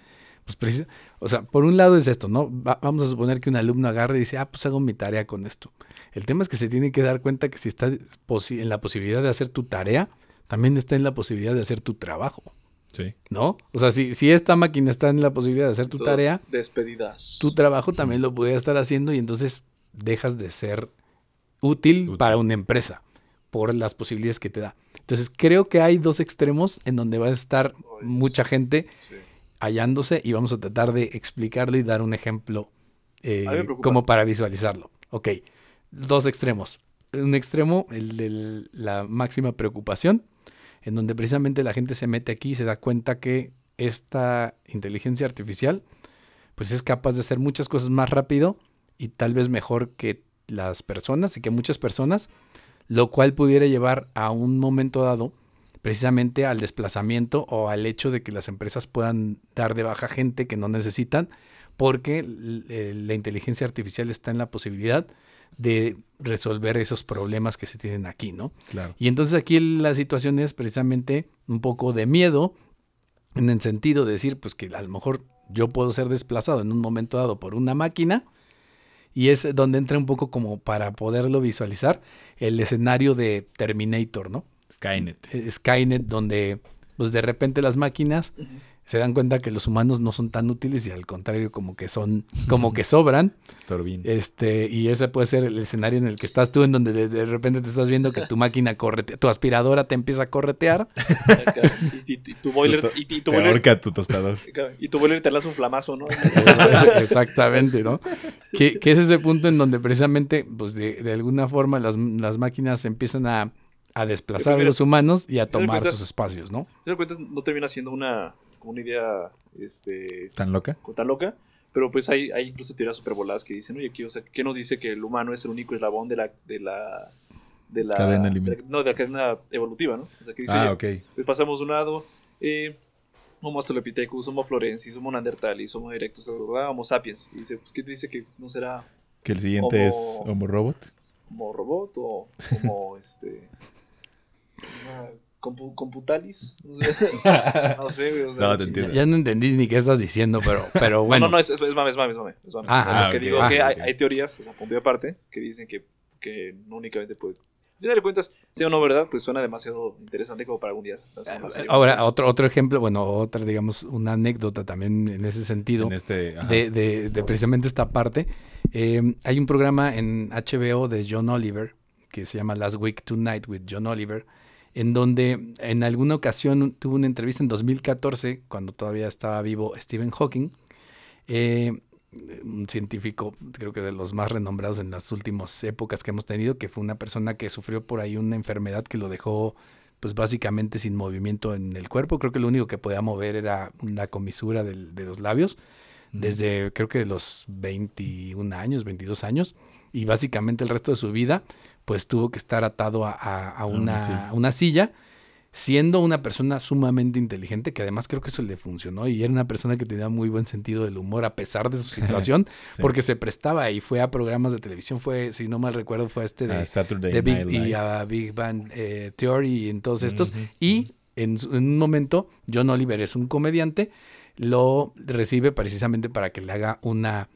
pues precis- o sea, por un lado es esto, ¿no? Va- vamos a suponer que un alumno agarre y dice, ah, pues hago mi tarea con esto. El tema es que se tiene que dar cuenta que si está en la posibilidad de hacer tu tarea, también está en la posibilidad de hacer tu trabajo, Sí. ¿no? O sea, si, si esta máquina está en la posibilidad de hacer tu tarea, Despedidas. tu trabajo también lo puede estar haciendo y entonces dejas de ser útil, Útil. para una empresa por las posibilidades que te da. Entonces creo que hay dos extremos en donde va a estar mucha gente Sí. hallándose y vamos a tratar de explicarlo y dar un ejemplo eh, como para visualizarlo. Ok, dos extremos. Un extremo, el de la máxima preocupación, en donde precisamente la gente se mete aquí y se da cuenta que esta inteligencia artificial pues es capaz de hacer muchas cosas más rápido y tal vez mejor que las personas y que muchas personas, lo cual pudiera llevar a un momento dado precisamente al desplazamiento o al hecho de que las empresas puedan dar de baja gente que no necesitan porque eh, la inteligencia artificial está en la posibilidad de resolver esos problemas que se tienen aquí, ¿no? Claro. Y entonces aquí la situación es precisamente un poco de miedo en el sentido de decir, pues que a lo mejor yo puedo ser desplazado en un momento dado por una máquina y es donde entra un poco como para poderlo visualizar el escenario de Terminator, ¿no? Skynet. Eh, Skynet, donde pues de repente las máquinas se dan cuenta que los humanos no son tan útiles y al contrario como que son, como que sobran. (laughs) Storbin. Este, y ese puede ser el escenario en el que estás tú, en donde de, de repente te estás viendo que tu máquina corretea, tu aspiradora te empieza a corretear. (laughs) y, y- y tu boiler, y, y tu Te boiler, ahorca tu tostador. (laughs) y tu boiler te lanza un flamazo, ¿no? Exactamente, ¿no? Que, que es ese punto en donde precisamente, pues de, de alguna forma las, las máquinas empiezan a, a desplazar a los humanos y a tomar cuentas- sus espacios, ¿no? Te das cuenta, no termina siendo una, una idea este, ¿Tan loca? tan loca, pero pues hay, hay incluso teorías supervoladas que dicen, oye, ¿qué, o sea, ¿qué nos dice que el humano es el único eslabón de la... De la de la, Cadena de alimentaria. la- no, de la cadena evolutiva, ¿no? O sea, que dice, Ah, oye, ok. pues pasamos de un lado, eh, Homo australopithecus, Homo florensis, Homo neanderthalis, Homo erectus. Homo sapiens. Y dice, pues, ¿qué te dice que no será Que el siguiente es Homo- Homo Robot. Homo robot o Homo, (laughs) este... compu- computalis? (laughs) No sé, no sé, güey, o sea, No, te entiendo. Ya no entendí ni qué estás diciendo, pero, pero No, bueno. no, no, es, es, es mame, es mame, es mame. es mame. Ah, O sea, lo ah, que ok. digo Ah, que hay, ok. hay teorías, o sea, punto y aparte, que dicen que, que no únicamente puede... Al final de cuentas, sea o no verdad, pues suena demasiado interesante como para algún día. serie. Ahora, otro, otro ejemplo, bueno, otra, digamos, una anécdota también en ese sentido. En este. de, de- de precisamente esta parte. Eh, hay un programa en HBO de John Oliver que se llama Last Week Tonight with John Oliver, en donde en alguna ocasión tuvo una entrevista en 2014, cuando todavía estaba vivo Stephen Hawking, eh, un científico, creo que de los más renombrados en las últimas épocas que hemos tenido, que fue una persona que sufrió por ahí una enfermedad que lo dejó pues básicamente sin movimiento en el cuerpo. Creo que lo único que podía mover era una comisura del- de los labios desde creo que los 21 años, 22 años, y básicamente el resto de su vida, pues tuvo que estar atado a, a- a una silla. a una silla, siendo una persona sumamente inteligente, que además creo que eso le funcionó, y era una persona que tenía muy buen sentido del humor a pesar de su (laughs) situación, Sí. porque se prestaba y fue a programas de televisión, fue, si no mal recuerdo, fue este de, Ah, de Big, y a Big Bang eh, Theory y en todos estos. Y en un momento, John Oliver es un comediante, lo recibe precisamente para que le haga una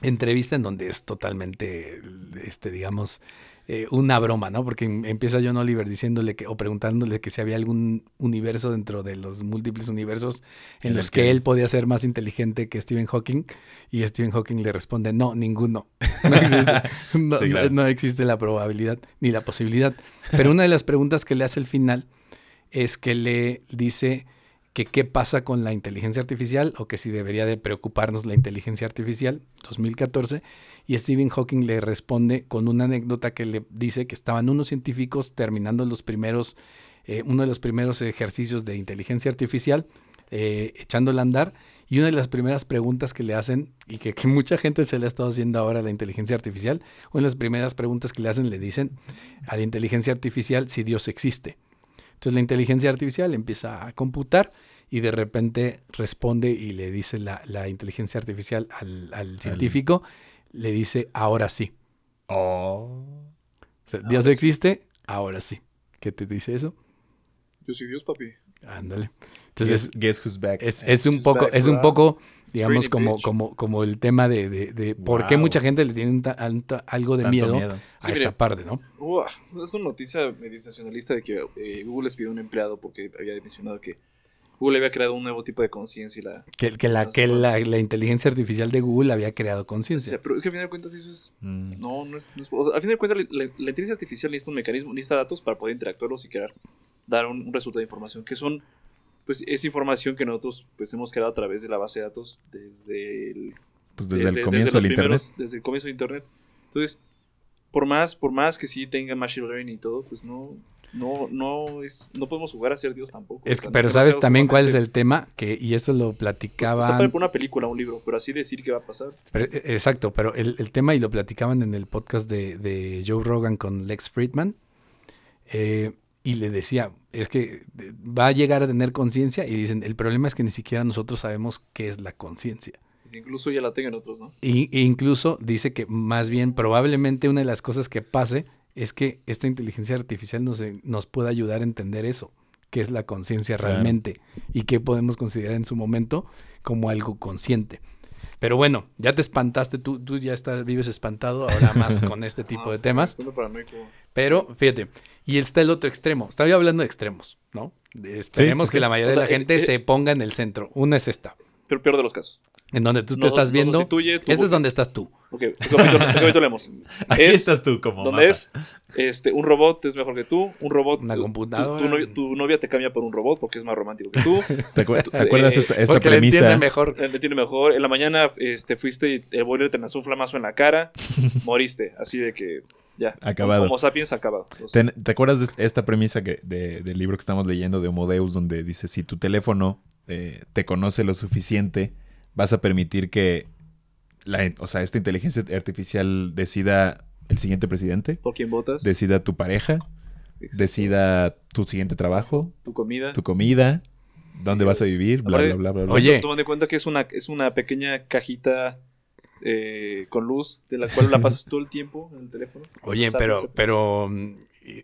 entrevista en donde es totalmente, este, digamos, eh, una broma, ¿no? Porque em- empieza John Oliver diciéndole que, o preguntándole que si había algún universo dentro de los múltiples universos en En los que que- él podía ser más inteligente que Stephen Hawking. Y Stephen Hawking le responde, no, ninguno. (laughs) No existe, no- Sí, claro. no- no existe la probabilidad ni la posibilidad. Pero una de las preguntas que le hace al final es que le dice que qué pasa con la inteligencia artificial o que si debería de preocuparnos la inteligencia artificial, 2014, y Stephen Hawking le responde con una anécdota que le dice que estaban unos científicos terminando los primeros, eh, uno de los primeros ejercicios de inteligencia artificial, eh, echándola a andar, y una de las primeras preguntas que le hacen, y que, que mucha gente se le ha estado haciendo ahora a la inteligencia artificial, una de las primeras preguntas que le hacen le dicen a la inteligencia artificial si Dios existe. Entonces la inteligencia artificial empieza a computar y de repente responde y le dice la, la inteligencia artificial al, al científico, le dice, ahora sí. Oh. O sea, Dios sí. existe, ahora sí. ¿Qué te dice eso? Yo soy Dios, papi. Ándale. Entonces, guess, guess who's back. es, es un poco, back, es un poco, digamos, como, bitch. como, como el tema de, de, de por qué mucha gente le tiene ta- algo de Tanto miedo, miedo. a Sí, esta mire. parte, ¿no? Uah, es una noticia medio sensacionalista de que eh, Google les pidió un empleado porque había mencionado que Google había creado un nuevo tipo de conciencia y la... Que, que, la, que la, la inteligencia artificial de Google había creado o conciencia. sea, pero es que a fin de cuentas eso es... Mm. No, no es... no es- o sea, a fin de cuentas la, la- la inteligencia artificial necesita un mecanismo, necesita datos para poder interactuarlos y crear, dar un, un resultado de información, que son... Pues es información que nosotros pues hemos creado a través de la base de datos desde el Pues desde, el comienzo del internet. desde el comienzo de internet. Entonces, por más, por más que sí tenga machine learning y todo, pues no, no, no es, no podemos jugar a ser Dios tampoco. Es O sea, pero es sabes también cuál es el tema, que, y eso lo Está para platicaban. una película, un libro, pero así decir qué va a pasar. pero, eh, exacto, pero el, el tema, y lo platicaban en el podcast de, de Joe Rogan con Lex Friedman, eh, y le decía, es que eh, va a llegar a tener conciencia, y dicen, el problema es que ni siquiera nosotros sabemos qué es la conciencia. Si incluso ya la tengan otros, ¿no? Y, e incluso dice que más bien probablemente una de las cosas que pase es que esta inteligencia artificial nos, eh, nos pueda ayudar a entender eso, qué es la conciencia Claro. realmente y qué podemos considerar en su momento como algo consciente. Pero bueno, ya te espantaste, tú, tú ya estás, vives espantado ahora más (laughs) con este tipo Ah, de temas. Pero fíjate, y está el otro extremo. Estaba yo hablando de extremos, ¿no? Esperemos sí, que sí. la mayoría O sea, de la es- gente es- se ponga en el centro. Una es esta, Pero peor de los casos. En donde tú te estás viendo. Este es donde estás tú. Ok, ¿qué capítulo, qué capítulo leemos? Aquí Es estás tú como donde mapa. es este, un robot es mejor que tú, un robot... Una tu- computadora. Tu, tu novia, tu novia te cambia por un robot porque es más romántico que tú. (laughs) ¿Te, te acuerdas eh, esta, esta Porque le premisa? entiende mejor. Eh, Me tiene mejor. En la mañana este, fuiste y el boiler te lanzó un flamazo en la cara. (laughs) Moriste. Así de que ya. Acabado. Como sapiens acabado. ¿Te, te acuerdas de esta premisa que, de- del libro que estamos leyendo de Homo Deus, donde dice, si tu teléfono eh, te conoce lo suficiente, vas a permitir que la, o sea, esta inteligencia artificial decida el siguiente presidente, ¿Por quién votas? decida tu pareja, Exacto. decida tu siguiente trabajo, tu comida. tu comida, dónde Sí, vas a vivir, bla, bla, bla, bla. bla. Oye. Toma en cuenta que es una, es una pequeña cajita eh, con luz de la cual la pasas todo el tiempo en el teléfono. Oye, pero, pero mm,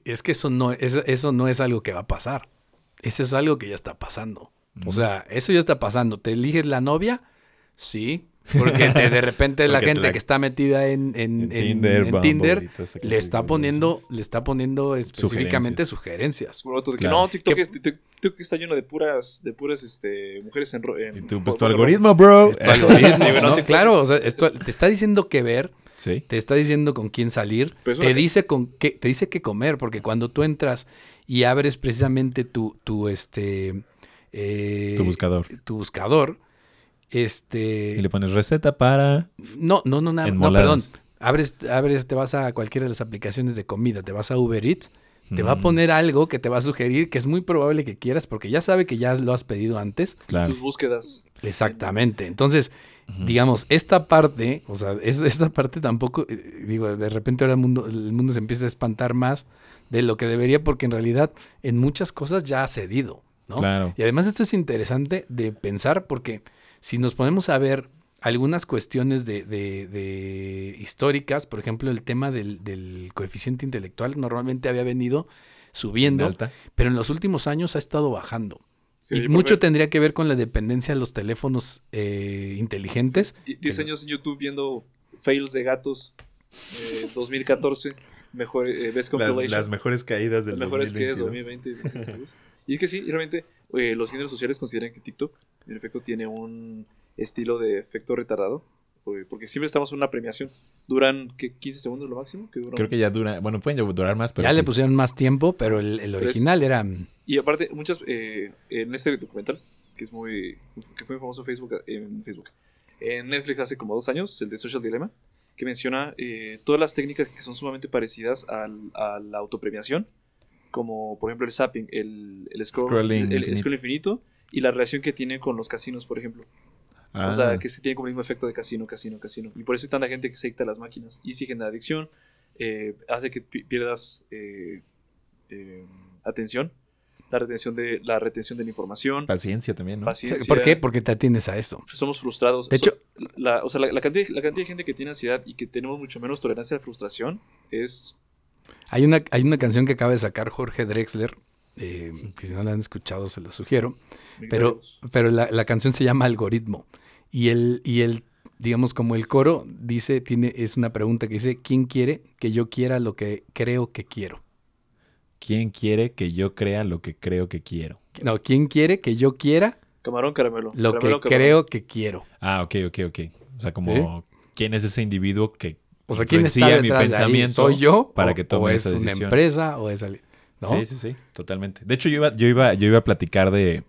es que eso no, eso, eso no es algo que va a pasar. Eso es algo que ya está pasando. O sea, eso ya está pasando. ¿Te eliges la novia? Sí. Porque de, de repente (laughs) la gente la- que está metida en, en- En en- Tinder, Bumble le está poniendo, le está poniendo específicamente sugerencias. Por otro, de que Claro. no, TikTok, ¿Qué? es- TikTok está lleno de puras, de puras este, mujeres en, Y tú, pues tu algoritmo, bro. Es tu (laughs) algoritmo, Sí, bueno, ¿no? TikTok Claro, o sea, esto te está diciendo qué ver, Sí. te está diciendo con quién salir, te dice con qué, te dice qué comer, porque cuando tú entras y abres precisamente tu, tu este eh, Tu buscador. tu buscador, este Y le pones receta para... no, no, no, na- no, perdón. Abres, abres, te vas a cualquiera de las aplicaciones de comida, te vas a Uber Eats, te va a Mm, poner algo que te va a sugerir que es muy probable que quieras, porque ya sabe que ya lo has pedido antes. Claro. tus búsquedas. Exactamente. Entonces, digamos, esta parte, o sea, es- esta parte tampoco, eh, digo, de repente ahora el mundo, el mundo se empieza a espantar más de lo que debería, porque en realidad en muchas cosas ya ha cedido, ¿no? Claro. Y además esto es interesante de pensar porque si nos ponemos a ver algunas cuestiones de, de- de históricas, por ejemplo, el tema del, del coeficiente intelectual normalmente había venido subiendo, Alta. pero en los últimos años ha estado bajando. Sí, y mucho ver tendría que ver con la dependencia de los teléfonos eh, inteligentes. die- 10 años en YouTube viendo fails de gatos. eh, 2014. mejor eh, Best Las, Compilation. las mejores caídas del Las mejores que es 2022. 2020. 2022. y es que sí, realmente eh, los géneros sociales consideran que TikTok en efecto tiene un estilo de efecto retardado. eh, Porque siempre estamos en una premiación. Duran ¿qué, 15 segundos lo máximo. Que. Creo que ya dura, bueno, pueden durar más, pero ya le sí. pusieron más tiempo, pero el, el original era... mm, Y aparte, muchas eh, en este documental, que es muy que fue muy famoso en Facebook, en Facebook, en Netflix hace como dos años, el de Social Dilemma, que menciona eh, todas las técnicas que son sumamente parecidas al- a la autopremiación, como por ejemplo el zapping, el, el, scroll, Scrolling el- el infinito. scroll infinito y la relación que tiene con los casinos, por ejemplo. Ah, O sea, que se tiene como el mismo efecto de casino, casino, casino. Y por eso hay tanta gente que se adicta a las máquinas. Y sí genera adicción, eh, hace que pi- pierdas eh, eh, atención, la retención, de, la retención de la información, Paciencia también, ¿no? paciencia. ¿Por qué? Porque te atienes a eso. Somos frustrados. De hecho- So- la, o sea, la, la cantidad, la cantidad de gente que tiene ansiedad y que tenemos mucho menos tolerancia a la frustración es... Hay una, hay una canción que acaba de sacar Jorge Drexler, eh, que si no la han escuchado se la sugiero, pero, pero la, la canción se llama Algoritmo. Y el, y el, digamos, como el coro dice, tiene, es una pregunta que dice, ¿quién quiere que yo quiera lo que creo que quiero? ¿Quién quiere que yo crea lo que creo que quiero? No, ¿quién quiere que yo quiera Camarón, caramelo. lo Caramelo, que creo que quiero? Ah, ok, ok, ok. O sea, como ¿quién es ese individuo que O sea, ¿quién está influencia mi detrás de ahí? pensamiento ¿Soy yo? para o, que o tome es esa una decisión? empresa o es... al- Sí, sí, sí, totalmente. De hecho, yo iba, yo iba, yo iba a platicar de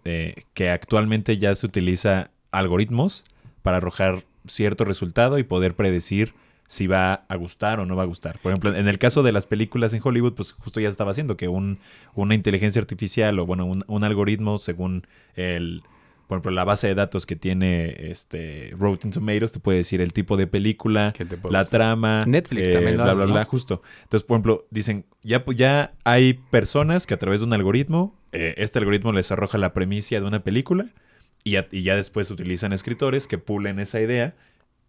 que actualmente ya se utiliza algoritmos para arrojar cierto resultado y poder predecir si va a gustar o no va a gustar. Por ejemplo, en el caso de las películas en Hollywood, pues justo ya estaba haciendo que un, una inteligencia artificial o bueno, un algoritmo según el, por ejemplo, la base de datos que tiene este Rotten Tomatoes te puede decir el tipo de película, ¿Qué te puedo la decir? trama, eh, Netflix también lo bla, hace, bla, ¿no? bla, justo. Entonces, por ejemplo, dicen, ya, ya hay personas que a través de un algoritmo, eh, este algoritmo les arroja la premisa de una película y ya, y ya después utilizan escritores que pulen esa idea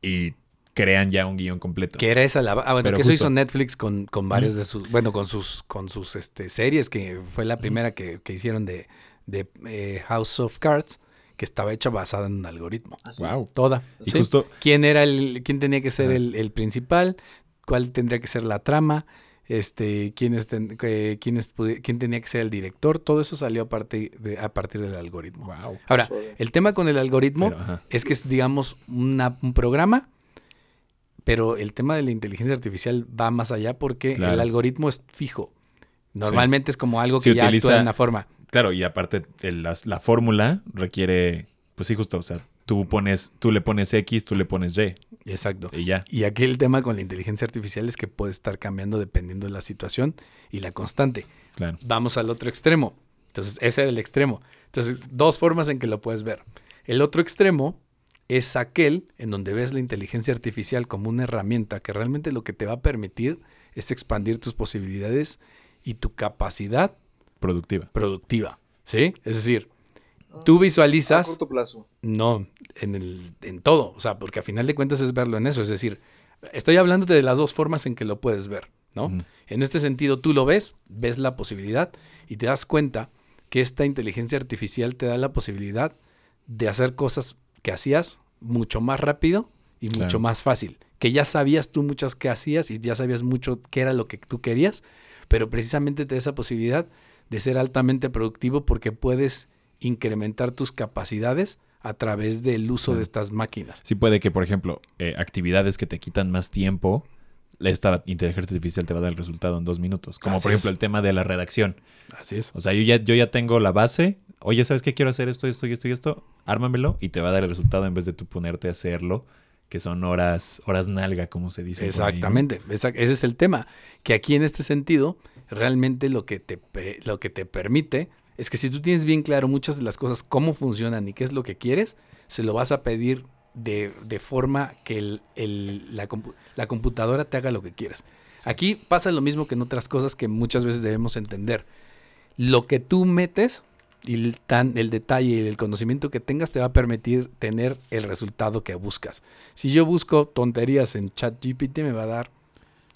y crean ya un guion completo. Que era esa la... Ah, bueno, Pero que eso hizo Netflix con, con varias de sus... Bueno, con sus, con sus este, series, que fue la primera que, que hicieron de, de eh, House of Cards, que estaba hecha basada en un algoritmo. Ah, sí. Wow. Toda. Y Sí. justo, ¿Quién era el... quién tenía que ser el, el principal? ¿Cuál tendría que ser la trama? Este, quién, es ten- que- quién, es- pudi- quién tenía que ser el director, todo eso salió a partir, de, a partir del algoritmo. wow. Ahora, el tema con el algoritmo Pero, es que es, digamos, una- un programa, pero el tema de la inteligencia artificial va más allá porque Claro. el algoritmo es fijo. Normalmente es como algo que ya utiliza- actúa de una forma. Claro, y aparte el- la, fórmula requiere, pues sí, justo, o sea, tú pones, tú le pones X, tú le pones Y Exacto. y ya. Y aquí el tema con la inteligencia artificial es que puede estar cambiando dependiendo de la situación y la constante. Claro. Vamos al otro extremo. Entonces, ese era el extremo. Entonces, dos formas en que lo puedes ver. El otro extremo es aquel en donde ves la inteligencia artificial como una herramienta que realmente lo que te va a permitir es expandir tus posibilidades y tu capacidad Productiva. productiva. ¿Sí? Es decir, tú A visualizas, corto plazo. no, en, el, en todo. O sea, porque a final de cuentas es verlo en eso. Es decir, estoy hablándote de las dos formas en que lo puedes ver, ¿no? Ujú. En este sentido, tú lo ves, ves la posibilidad y te das cuenta que esta inteligencia artificial te da la posibilidad de hacer cosas que hacías mucho más rápido y Claro. mucho más fácil. Que ya sabías tú muchas que hacías y ya sabías mucho qué era lo que tú querías, pero precisamente te da esa posibilidad de ser altamente productivo porque puedes incrementar tus capacidades a través del uso de estas máquinas. Sí puede que, por ejemplo, eh, actividades que te quitan más tiempo, esta inteligencia artificial te va a dar el resultado en dos minutos. Como Así por ejemplo es. el tema de la redacción. Así es. O sea, yo ya, yo ya tengo la base. Oye, ¿sabes qué? Quiero hacer esto, esto y esto y esto. Ármamelo y te va a dar el resultado en vez de tú ponerte a hacerlo, que son horas, horas nalga, como se dice. Exactamente, ese es el tema. Que aquí en este sentido, realmente lo que, te, lo que te permite es que si tú tienes bien claro muchas de las cosas, cómo funcionan y qué es lo que quieres, se lo vas a pedir de, de forma que el- el- la, compu- la computadora te haga lo que quieres. Aquí pasa lo mismo que en otras cosas que muchas veces debemos entender. Lo que tú metes y el, tan, el detalle y el conocimiento que tengas te va a permitir tener el resultado que buscas. Si yo busco tonterías en ChatGPT, me va a dar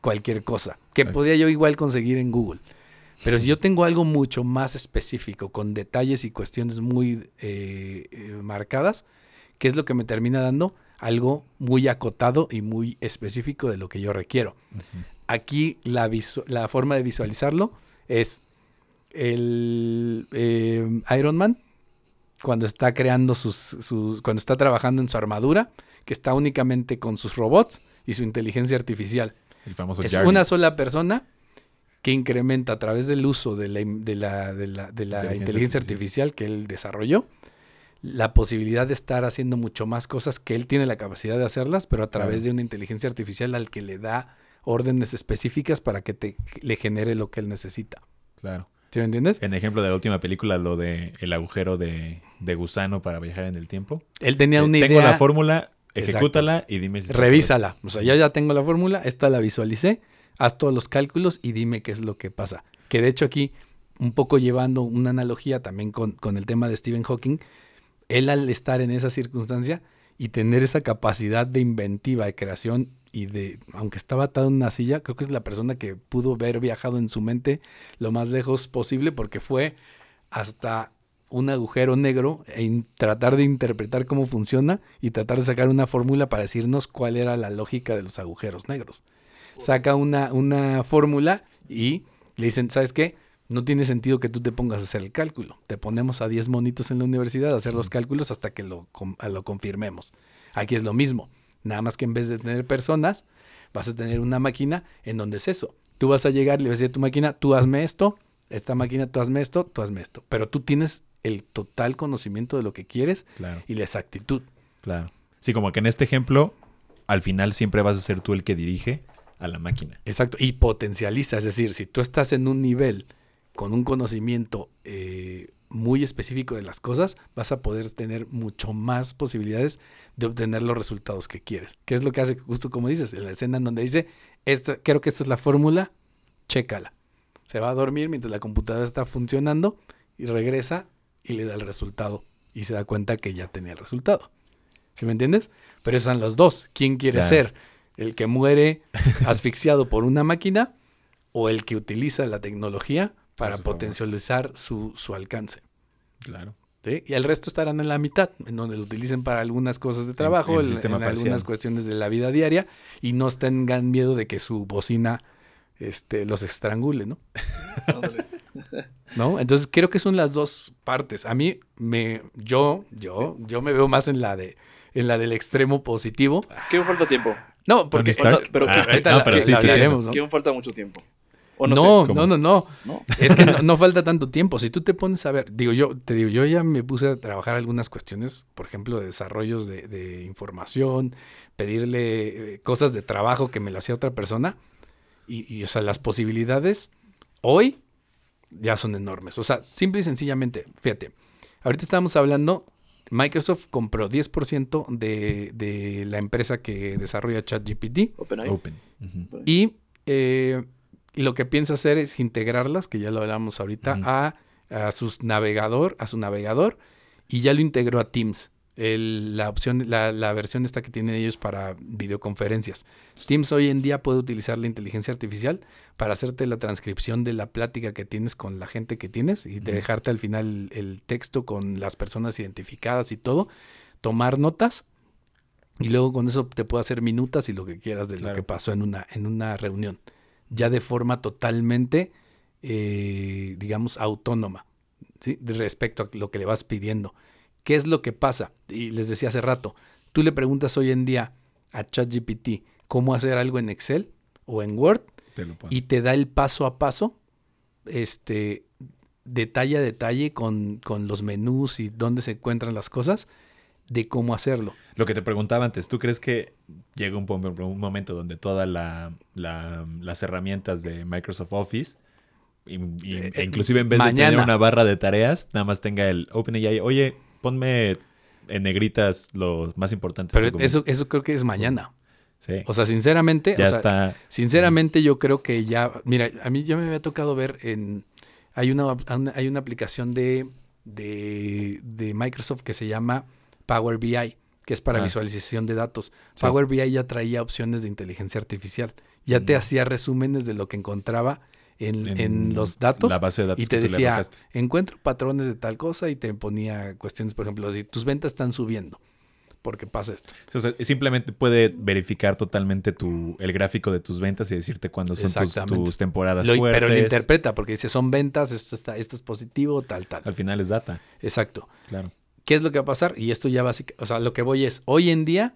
cualquier cosa que Exacto. podría yo igual conseguir en Google. Pero si yo tengo algo mucho más específico, con detalles y cuestiones muy eh, eh, marcadas, ¿qué es lo que me termina dando? algo muy acotado y muy específico de lo que yo requiero. Aquí la, la forma de visualizarlo es el eh, Iron Man cuando está creando sus, sus- cuando está trabajando en su armadura, que está únicamente con sus robots y su inteligencia artificial. El famoso Es Jarvis. una sola persona que incrementa a través del uso de la, de la- de la- de la Inteligencia inteligencia artificial que él desarrolló, la posibilidad de estar haciendo mucho más cosas que él tiene la capacidad de hacerlas, pero a través de una inteligencia artificial al que le da órdenes específicas para que te, le genere lo que él necesita. Claro. ¿Sí me entiendes? En ejemplo de la última película, lo de el agujero de, de gusano para viajar en el tiempo. Él tenía Eh, una Tengo idea. la fórmula, Exacto. ejecútala y dime si... Revísala. O sea, yo ya tengo la fórmula, esta la visualicé, haz todos los cálculos y dime qué es lo que pasa. Que de hecho aquí, un poco llevando una analogía también con, con el tema de Stephen Hawking, él al estar en esa circunstancia y tener esa capacidad de inventiva, de creación y de, aunque estaba atado en una silla, creo que es la persona que pudo haber viajado en su mente lo más lejos posible porque fue hasta un agujero negro e tratar de interpretar cómo funciona y tratar de sacar una fórmula para decirnos cuál era la lógica de los agujeros negros. Saca una, una fórmula y le dicen, ¿sabes qué? No tiene sentido que tú te pongas a hacer el cálculo. Te ponemos a 10 monitos en la universidad a hacer los cálculos hasta que lo, lo confirmemos. Aquí es lo mismo. Nada más que en vez de tener personas, vas a tener una máquina en donde es eso. Tú vas a llegar, le vas a decir a tu máquina, tú hazme esto, esta máquina, tú hazme esto, tú hazme esto. Pero tú tienes el total conocimiento de lo que quieres Claro, y la exactitud. claro. Sí, como que en este ejemplo, al final siempre vas a ser tú el que dirige a la máquina. Exacto. Y potencializa. Es decir, si tú estás en un nivel con un conocimiento eh, muy específico de las cosas, vas a poder tener mucho más posibilidades de obtener los resultados que quieres. ¿Qué es lo que hace justo como dices? En la escena en donde dice, esta, creo que esta es la fórmula, chécala. Se va a dormir mientras la computadora está funcionando y regresa y le da el resultado. Y se da cuenta que ya tenía el resultado. ¿Sí me entiendes? Pero esos son los dos. ¿Quién quiere Claro. ser? ¿El que muere (laughs) asfixiado por una máquina o el que utiliza la tecnología para su potencializar su, su alcance? Claro. ¿sí? Y el resto estarán en la mitad, en donde lo utilicen para algunas cosas de trabajo, en en, algunas cuestiones de la vida diaria y no tengan miedo de que su bocina este, los estrangule, ¿no? (laughs) ¿no? Entonces creo que son las dos partes. A mí me, yo, yo, yo me veo más en la de, en la del extremo positivo. ¿Qué me falta tiempo? No, porque pero- Ah, ahorita no, pero sí, tiene- hablaremos, ¿no? ¿Qué me falta mucho tiempo? O No, no, no, sé. no, no, ¿No? Es que no, no falta tanto tiempo. Si tú te pones a ver, digo yo, te digo, yo ya me puse a trabajar algunas cuestiones, por ejemplo, de desarrollos de, de información, pedirle eh, cosas de trabajo que me lo hacía otra persona. Y, y, o sea, las posibilidades hoy ya son enormes. O sea, simple y sencillamente, fíjate, ahorita estábamos hablando, Microsoft compró 10% de, de la empresa que desarrolla ChatGPT. OpenAI. Open. Y eh, lo que piensa hacer es integrarlas, que ya lo hablamos ahorita, a, a sus navegador, a su navegador, y ya lo integró a Teams. El- la opción, la, la versión esta que tienen ellos para videoconferencias. Teams hoy en día puede utilizar la inteligencia artificial para hacerte la transcripción de la plática que tienes con la gente que tienes y de dejarte al final el, texto con las personas identificadas y todo, tomar notas y luego con eso te puedo hacer minutas y lo que quieras de lo que pasó en una, en una reunión. Ya de forma totalmente, eh, digamos, autónoma, respecto a lo que le vas pidiendo. ¿Qué es lo que pasa? Y les decía hace rato, tú le preguntas hoy en día a ChatGPT cómo hacer algo en Excel o en Word Te y te da el paso a paso, este, detalle a detalle con, con los menús y dónde se encuentran las cosas, de cómo hacerlo. Lo que te preguntaba antes, ¿tú crees que llega un, momento donde todas la- la- las herramientas de Microsoft Office, Eh, e inclusive en vez de tener una barra de tareas, nada más tenga el OpenAI, oye, ponme en negritas los más importantes. Pero documentos"? eso, eso creo que es mañana. Sí, O sea, sinceramente, ya o sea, está. sinceramente yo creo que ya, mira, a mí ya me había tocado ver en, hay una, hay una aplicación de, de, de Microsoft que se llama Power BI, que es para Ah. visualización de datos. Sí. Power BI ya traía opciones de inteligencia artificial. Ya te Mm. hacía resúmenes de lo que encontraba en, En en los datos. La base de datos Y te decía, encuentro patrones de tal cosa y te ponía cuestiones, por ejemplo, si tus ventas están subiendo, porque pasa esto. O sea, simplemente puede verificar totalmente tu, el gráfico de tus ventas y decirte cuándo son tus, temporadas Lo- fuertes. pero lo interpreta porque dice son ventas, esto, está, esto es positivo, tal, tal. Al final es data, Exacto. claro. ¿Qué es lo que va a pasar? Y esto ya básicamente, o sea, lo que voy es, hoy en día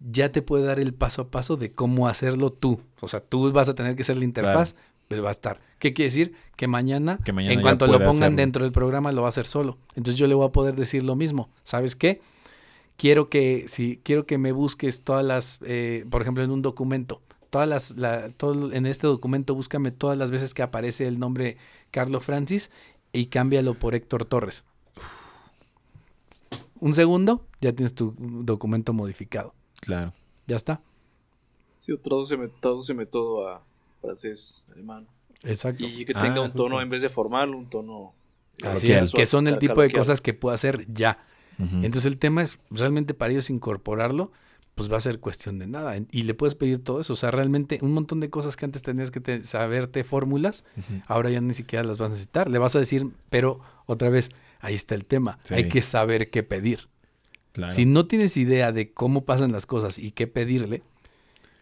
ya te puede dar el paso a paso de cómo hacerlo tú. O sea, tú vas a tener que ser la interfaz, va a estar. ¿Qué quiere decir? Que mañana, Que mañana en cuanto lo pongan hacerlo. dentro del programa, lo va a hacer solo. Entonces yo le voy a poder decir lo mismo. ¿Sabes qué? Quiero que, si quiero que me busques todas las, eh, por ejemplo, en un documento, todas las, la- todo, en este documento búscame todas las veces que aparece el nombre Carlos Francis y cámbialo por Héctor Torres. Un segundo, ya tienes tu documento modificado. Claro. Ya está. Sí, tradúceme, tradúceme todo a francés, alemán. Exacto. Y que Ah, tenga un tono justo. en vez de formal, un tono. Así es, que son el tipo de cosas que puedo hacer ya. Entonces el tema es realmente para ellos incorporarlo, pues va a ser cuestión de nada. Y le puedes pedir todo eso. O sea, realmente un montón de cosas que antes tenías que te- saberte fórmulas, ahora ya ni siquiera las vas a necesitar. Le vas a decir, pero otra vez, ahí está el tema. Sí. Hay que saber qué pedir. Claro. Si no tienes idea de cómo pasan las cosas y qué pedirle,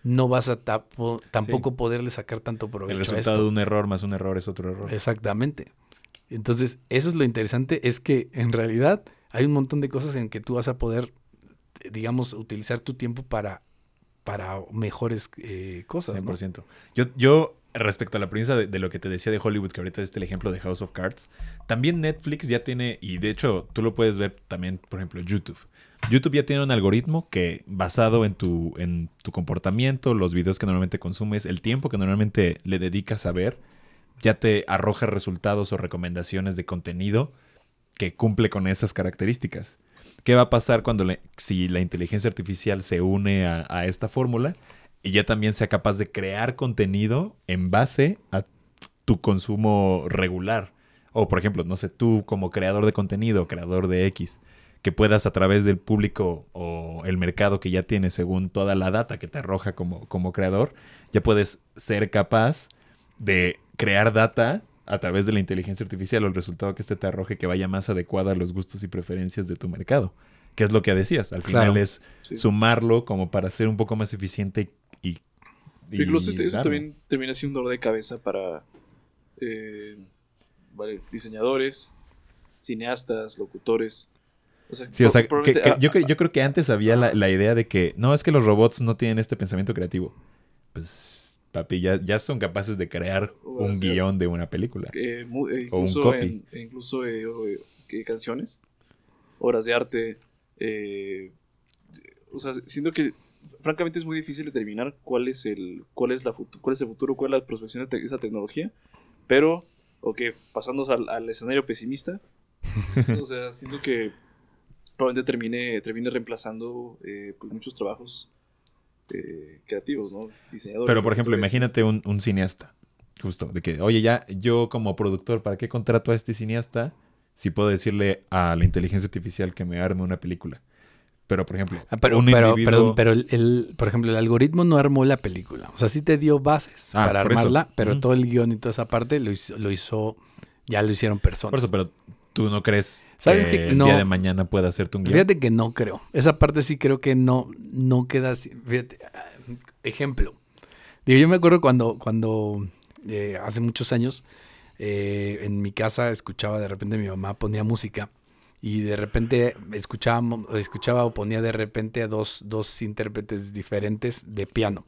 no vas a tapo- tampoco poderle sacar tanto provecho el a resultado esto. de un error más un error es otro error. Exactamente. Entonces, eso es lo interesante, es que en realidad hay un montón de cosas en que tú vas a poder, digamos, utilizar tu tiempo para, para mejores eh, cosas. ¿no? 100%. Yo, yo, respecto a la premisa de, de lo que te decía de Hollywood, que ahorita es el ejemplo de House of Cards, también Netflix ya tiene, y de hecho tú lo puedes ver también, por ejemplo, YouTube. YouTube ya tiene un algoritmo que, basado en tu, en tu comportamiento, los videos que normalmente consumes, el tiempo que normalmente le dedicas a ver, ya te arroja resultados o recomendaciones de contenido que cumple con esas características. ¿Qué va a pasar cuando si la inteligencia artificial se une a, a esta fórmula y ya también sea capaz de crear contenido en base a tu consumo regular? O por ejemplo, no sé, tú como creador de contenido, creador de X, que puedas a través del público o el mercado que ya tienes según toda la data que te arroja como, como creador, ya puedes ser capaz de crear data a través de la inteligencia artificial o el resultado que este te arroje que vaya más adecuada a los gustos y preferencias de tu mercado. Que es lo que decías. Al final Claro. es Sí. sumarlo como para ser un poco más eficiente y... Incluso este- eso también termina siendo un dolor de cabeza para eh, vale, diseñadores, cineastas, locutores. O sea, Sí, o sea, que- probablemente- que- ah, yo, ah, yo creo que antes había la, la idea de que no, es que los robots no tienen este pensamiento creativo. Pues, papi, ya, ya son capaces de crear un guion de una película. eh, eh, O un copy. en- e incluso eh, eh, canciones, obras de arte. eh, o sea, siento que francamente es muy difícil determinar cuál es el cuál es la cuál es el futuro, cuál es la prospección de te- esa tecnología, pero ok, pasando al, al escenario pesimista, (laughs) o sea, siento que probablemente termine termine reemplazando eh, pues, muchos trabajos eh, creativos, ¿no? Diseñadores. Pero, por ejemplo, imagínate un, un cineasta. Justo, de que, oye, ya yo como productor, ¿para qué contrato a este cineasta si puedo decirle a la inteligencia artificial que me arme una película? Pero, por ejemplo, Ah, pero, un pero, individuo- perdón, pero el, el- por ejemplo, el algoritmo no armó la película. O sea, sí te dio bases Ah, para eso. armarla, pero todo el guion y toda esa parte lo hizo, lo hizo ya lo hicieron personas. Por eso, pero tú no crees ¿Sabes que qué? el No. día de mañana pueda hacerte un guion. Fíjate que no creo. Esa parte sí creo que no, no queda así. Fíjate, ah, ejemplo. Digo, yo me acuerdo cuando, cuando eh, hace muchos años eh, en mi casa escuchaba de repente mi mamá ponía música y de repente escuchaba, escuchaba o ponía de repente a dos, dos intérpretes diferentes de piano.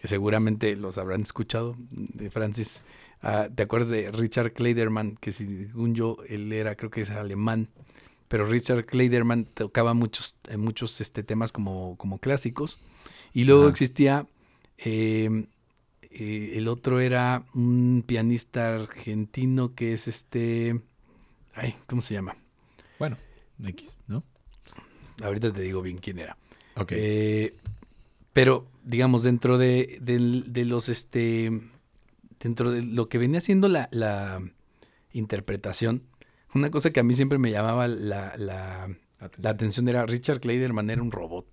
Que seguramente los habrán escuchado, de Francis. Ah, ¿Te acuerdas de Richard Kleiderman? Que según yo, él era, creo que es alemán pero Richard Kleiderman tocaba muchos, eh, muchos este, temas como, como clásicos. Y luego Ajá. existía, eh, eh, el otro era un pianista argentino que es este, ay, ¿cómo se llama? Bueno, X, ¿no? Ahorita te digo bien quién era. Ok. Eh, pero, digamos, dentro de, del- de los, este, dentro de lo que venía siendo la, la interpretación, una cosa que a mí siempre me llamaba la, la, la atención era Richard Kleiderman era un robot.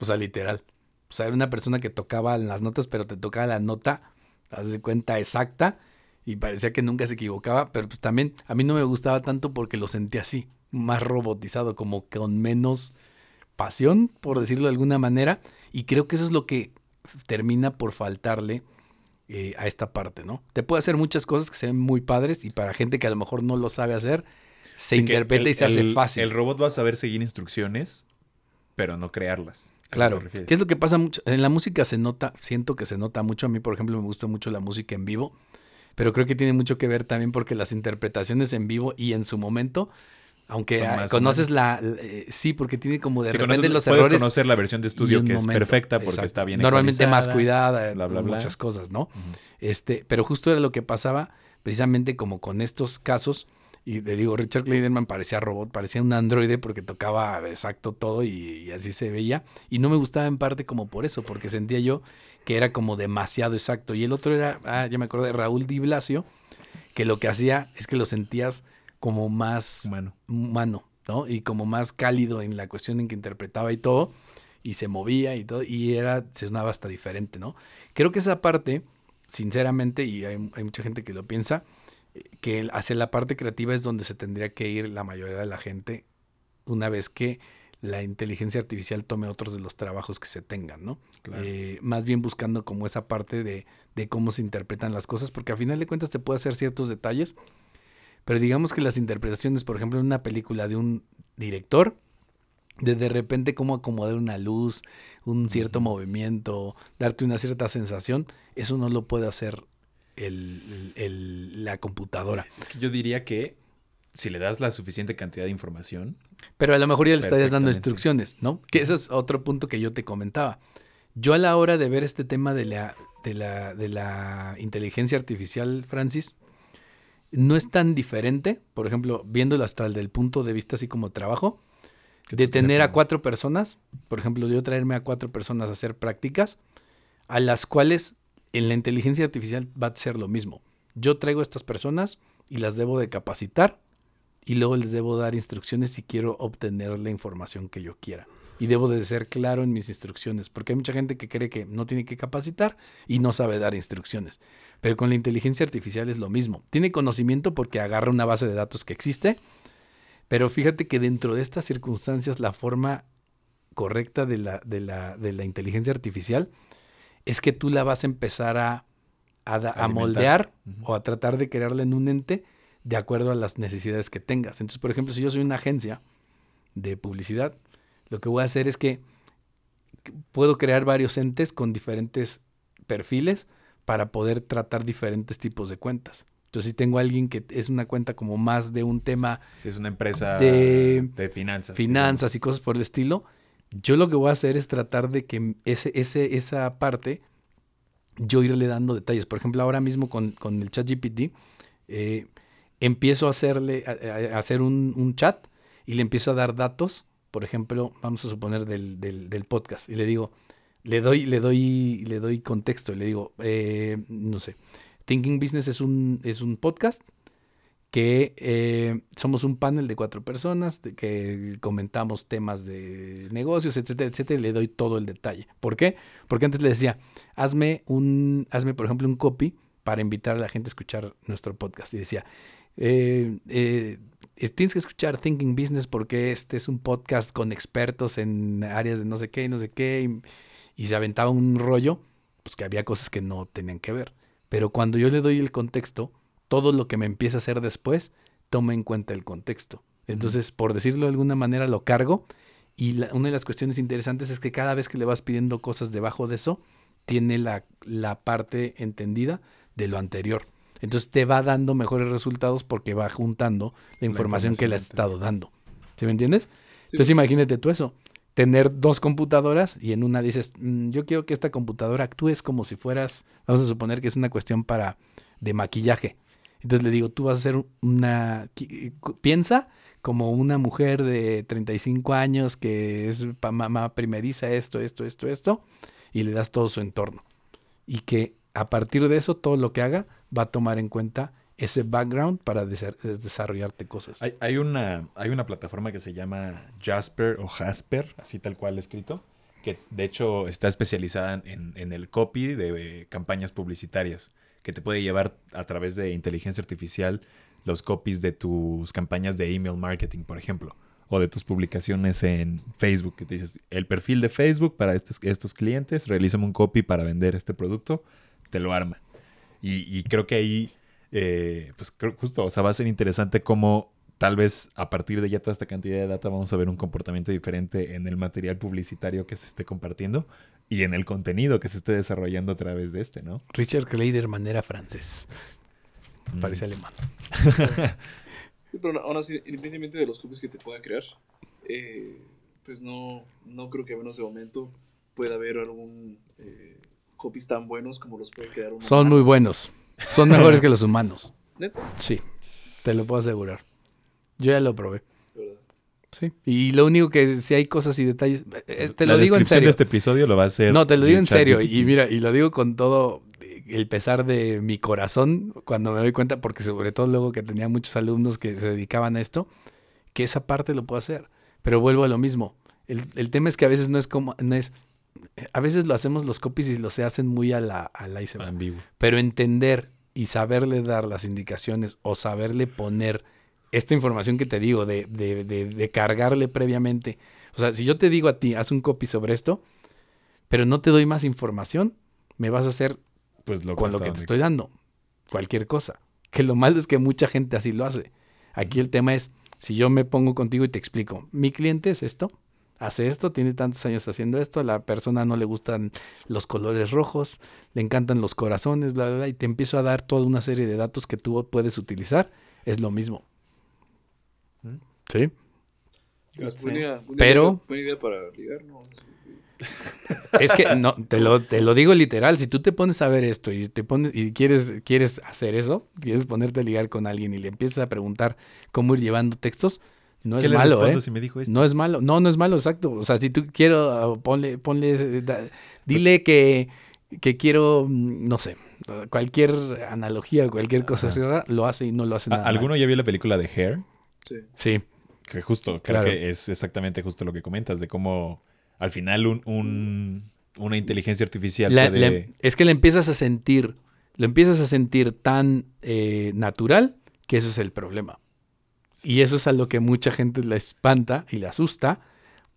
O sea, literal. O sea, era una persona que tocaba las notas, pero te tocaba la nota, haz de cuenta exacta, y parecía que nunca se equivocaba, pero pues también a mí no me gustaba tanto porque lo sentía así, más robotizado, como con menos pasión, por decirlo de alguna manera, y creo que eso es lo que termina por faltarle eh, a esta parte, ¿no? Te puede hacer muchas cosas que se ven muy padres y para gente que a lo mejor no lo sabe hacer, se Sí, interpreta el- y se hace fácil. El robot va a saber seguir instrucciones, pero no crearlas. ¿A eso Claro? ¿qué es lo que pasa mucho? En la música se nota, siento que se nota mucho. A mí, por ejemplo, me gusta mucho la música en vivo, pero creo que tiene mucho que ver también porque las interpretaciones en vivo y en su momento, aunque ah, conoces la, la- eh, sí, porque tiene como de Sí, repente conoces- los puedes errores. conocer la versión de estudio que es perfecta porque Exacto. está bien Normalmente más cuidada, bla, bla, bla. muchas cosas, ¿no? Este, pero justo era lo que pasaba precisamente como con estos casos. Y le digo, Richard Clayderman parecía robot, parecía un androide porque tocaba exacto todo y, y así se veía. Y no me gustaba en parte como por eso, porque sentía yo que era como demasiado exacto. Y el otro era, ah, ya me acordé, Raúl Di Blasio, que lo que hacía es que lo sentías como más Humano. humano, ¿no? Y como más cálido en la cuestión en que interpretaba y todo, y se movía y todo, y era, se sonaba hasta diferente, ¿no? Creo que esa parte, sinceramente, y hay, hay mucha gente que lo piensa, que hacia la parte creativa es donde se tendría que ir la mayoría de la gente una vez que la inteligencia artificial tome otros de los trabajos que se tengan, ¿no? Claro. Eh, más bien buscando como esa parte de, de cómo se interpretan las cosas, porque a final de cuentas te puede hacer ciertos detalles, pero digamos que las interpretaciones, por ejemplo, en una película de un director, de de repente cómo acomodar una luz, un cierto movimiento, darte una cierta sensación, eso no lo puede hacer el- el- el- la computadora. Es que yo diría que si le das la suficiente cantidad de información, Pero a lo mejor ya le estarías dando instrucciones, ¿no? Que ese es otro punto que yo te comentaba. Yo a la hora de ver este tema de la, de la, de la inteligencia artificial, Francis, no es tan diferente, por ejemplo, viéndolo hasta el del punto de vista así como trabajo, de tener a cuatro personas, por ejemplo, yo traerme a cuatro personas a hacer prácticas, a las cuales en la inteligencia artificial va a ser lo mismo. Yo traigo a estas personas y las debo de capacitar y luego les debo dar instrucciones si quiero obtener la información que yo quiera. Y debo de ser claro en mis instrucciones, porque hay mucha gente que cree que no tiene que capacitar y no sabe dar instrucciones. Pero con la inteligencia artificial es lo mismo. Tiene conocimiento porque agarra una base de datos que existe, pero fíjate que dentro de estas circunstancias la forma correcta de la, de la, de la inteligencia artificial es que tú la vas a empezar a, a, moldear o a tratar de crearla en un ente de acuerdo a las necesidades que tengas. Entonces, por ejemplo, si yo soy una agencia de publicidad, lo que voy a hacer es que puedo crear varios entes con diferentes perfiles para poder tratar diferentes tipos de cuentas. Entonces, si tengo a alguien que es una cuenta como más de un tema si es una empresa De de, finanzas. finanzas y cosas por el estilo, yo lo que voy a hacer es tratar de que ese, ese, esa parte yo irle dando detalles. Por ejemplo, ahora mismo con, con el chat GPT, eh, empiezo a hacerle, a, a hacer un, un chat y le empiezo a dar datos, por ejemplo, vamos a suponer del, del, podcast, y le digo, le doy, le doy, le doy contexto, y le digo, eh, no sé, Thinking Business es un, es un podcast que eh, somos un panel de cuatro personas de que comentamos temas de negocios, etcétera, etcétera, y le doy todo el detalle. ¿Por qué? Porque antes le decía, hazme un, hazme por ejemplo un copy para invitar a la gente a escuchar nuestro podcast. Y decía, eh, eh, tienes que escuchar Thinking Business porque este es un podcast con expertos en áreas de no sé qué y no sé qué. Y, y se aventaba un rollo, pues que había cosas que no tenían que ver. Pero cuando yo le doy el contexto, todo lo que me empieza a hacer después toma en cuenta el contexto. Entonces, por decirlo de alguna manera, lo cargo. Y la- una de las cuestiones interesantes es que cada vez que le vas pidiendo cosas debajo de eso, tiene la, la parte entendida de lo anterior. Entonces te va dando mejores resultados porque va juntando la información, que le has estado dando. ¿Sí me entiendes? Sí, Entonces imagínate tú eso. Tener dos computadoras y en una dices, "Mm, yo quiero que esta computadora actúes como si fueras, vamos a suponer que es una cuestión para de maquillaje. Entonces le digo, tú vas a ser una, piensa como una mujer de 35 años que es mamá primeriza, esto, esto, esto, esto, y le das todo su entorno. Y que a partir de eso, todo lo que haga va a tomar en cuenta ese background para desa- desarrollarte cosas. Hay, una, hay una plataforma que se llama Jasper o Jasper, así tal cual escrito, que de hecho está especializada en, en el copy de eh, campañas publicitarias, que te puede llevar a través de inteligencia artificial los copies de tus campañas de email marketing, por ejemplo, o de tus publicaciones en Facebook, que te dices el perfil de Facebook para estos, estos clientes, realízame un copy para vender este producto, te lo arma. Y, y creo que ahí, eh, pues creo justo, o sea, va a ser interesante cómo tal vez a partir de ya toda esta cantidad de data vamos a ver un comportamiento diferente en el material publicitario que se esté compartiendo y en el contenido que se esté desarrollando a través de este, ¿no? Richard Kleider, manera francés. Mm. Parece alemán. (laughs) Sí, pero aún así, independientemente de los copies que te pueda crear, eh, pues no, no creo que a menos de momento pueda haber algún eh, copies tan buenos como los puede crear un Son muy buenos. Son mejores que los humanos. (laughs) ¿Neta? Sí, te lo puedo asegurar. Yo ya lo probé. De verdad. Sí. Y lo único que si hay cosas y detalles, eh, te La lo digo en descripción serio. de este episodio lo va a hacer. No, te lo digo en serio. Y mira, y lo digo con todo el pesar de mi corazón cuando me doy cuenta, porque sobre todo luego que tenía muchos alumnos que se dedicaban a esto, que esa parte lo puedo hacer. Pero vuelvo a lo mismo. El, el tema es que a veces no es como, no es, a veces lo hacemos los copies y lo se hacen muy a la, a la y se va. ambiguo. Pero entender y saberle dar las indicaciones o saberle poner esta información que te digo, de, de, de, de cargarle previamente. O sea, si yo te digo a ti, haz un copy sobre esto, pero no te doy más información, me vas a hacer Pues lo con lo que te estoy dando. Cualquier cosa. Que lo malo es que mucha gente así lo hace. Aquí el tema es, si yo me pongo contigo y te explico, mi cliente es esto, hace esto, tiene tantos años haciendo esto, a la persona no le gustan los colores rojos, le encantan los corazones, bla, bla, bla, y te empiezo a dar toda una serie de datos que tú puedes utilizar, es lo mismo. ¿Mm? ¿Sí? Pues buena, Pero- idea, buena idea para ligar, ¿no? Es que no, te lo, te lo digo literal, si tú te pones a ver esto y te pones y quieres, quieres hacer eso, quieres ponerte a ligar con alguien y le empiezas a preguntar cómo ir llevando textos, no ¿Qué es le malo, ¿eh? si me dijo esto? No es malo, no, no es malo, exacto. O sea, si tú quiero, ponle, ponle, da- dile Pues que, que quiero, mm, no sé, cualquier analogía, cualquier cosa rara, lo hace y no lo hace ¿A- nada. ¿Alguno mal. ya vio la película de Hair? Sí. Sí, Que justo, creo Claro. que es exactamente justo lo que comentas, de cómo al final un, un- una inteligencia artificial La- puede... la- es que le empiezas a sentir, lo empiezas a sentir tan eh, natural que eso es el problema. Y eso es a lo que mucha gente le espanta y le asusta,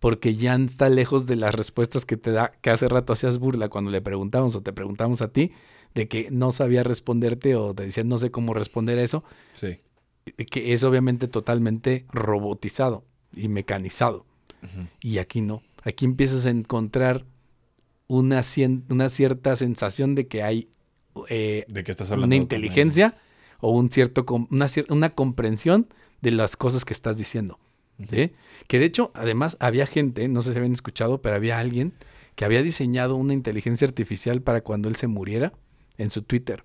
porque ya está lejos de las respuestas que te da, que hace rato hacías burla cuando le preguntamos o te preguntamos a ti, de que no sabía responderte o te decían no sé cómo responder a eso, Sí. que es obviamente totalmente robotizado y mecanizado. Y aquí no. Aquí empiezas a encontrar una, cien- una cierta sensación de que hay eh, ¿De qué estás hablando? una inteligencia o un cierto una, una comprensión de las cosas que estás diciendo. ¿sí? Que de hecho, además, había gente, no sé si habían escuchado, pero había alguien que había diseñado una inteligencia artificial para cuando él se muriera en su Twitter.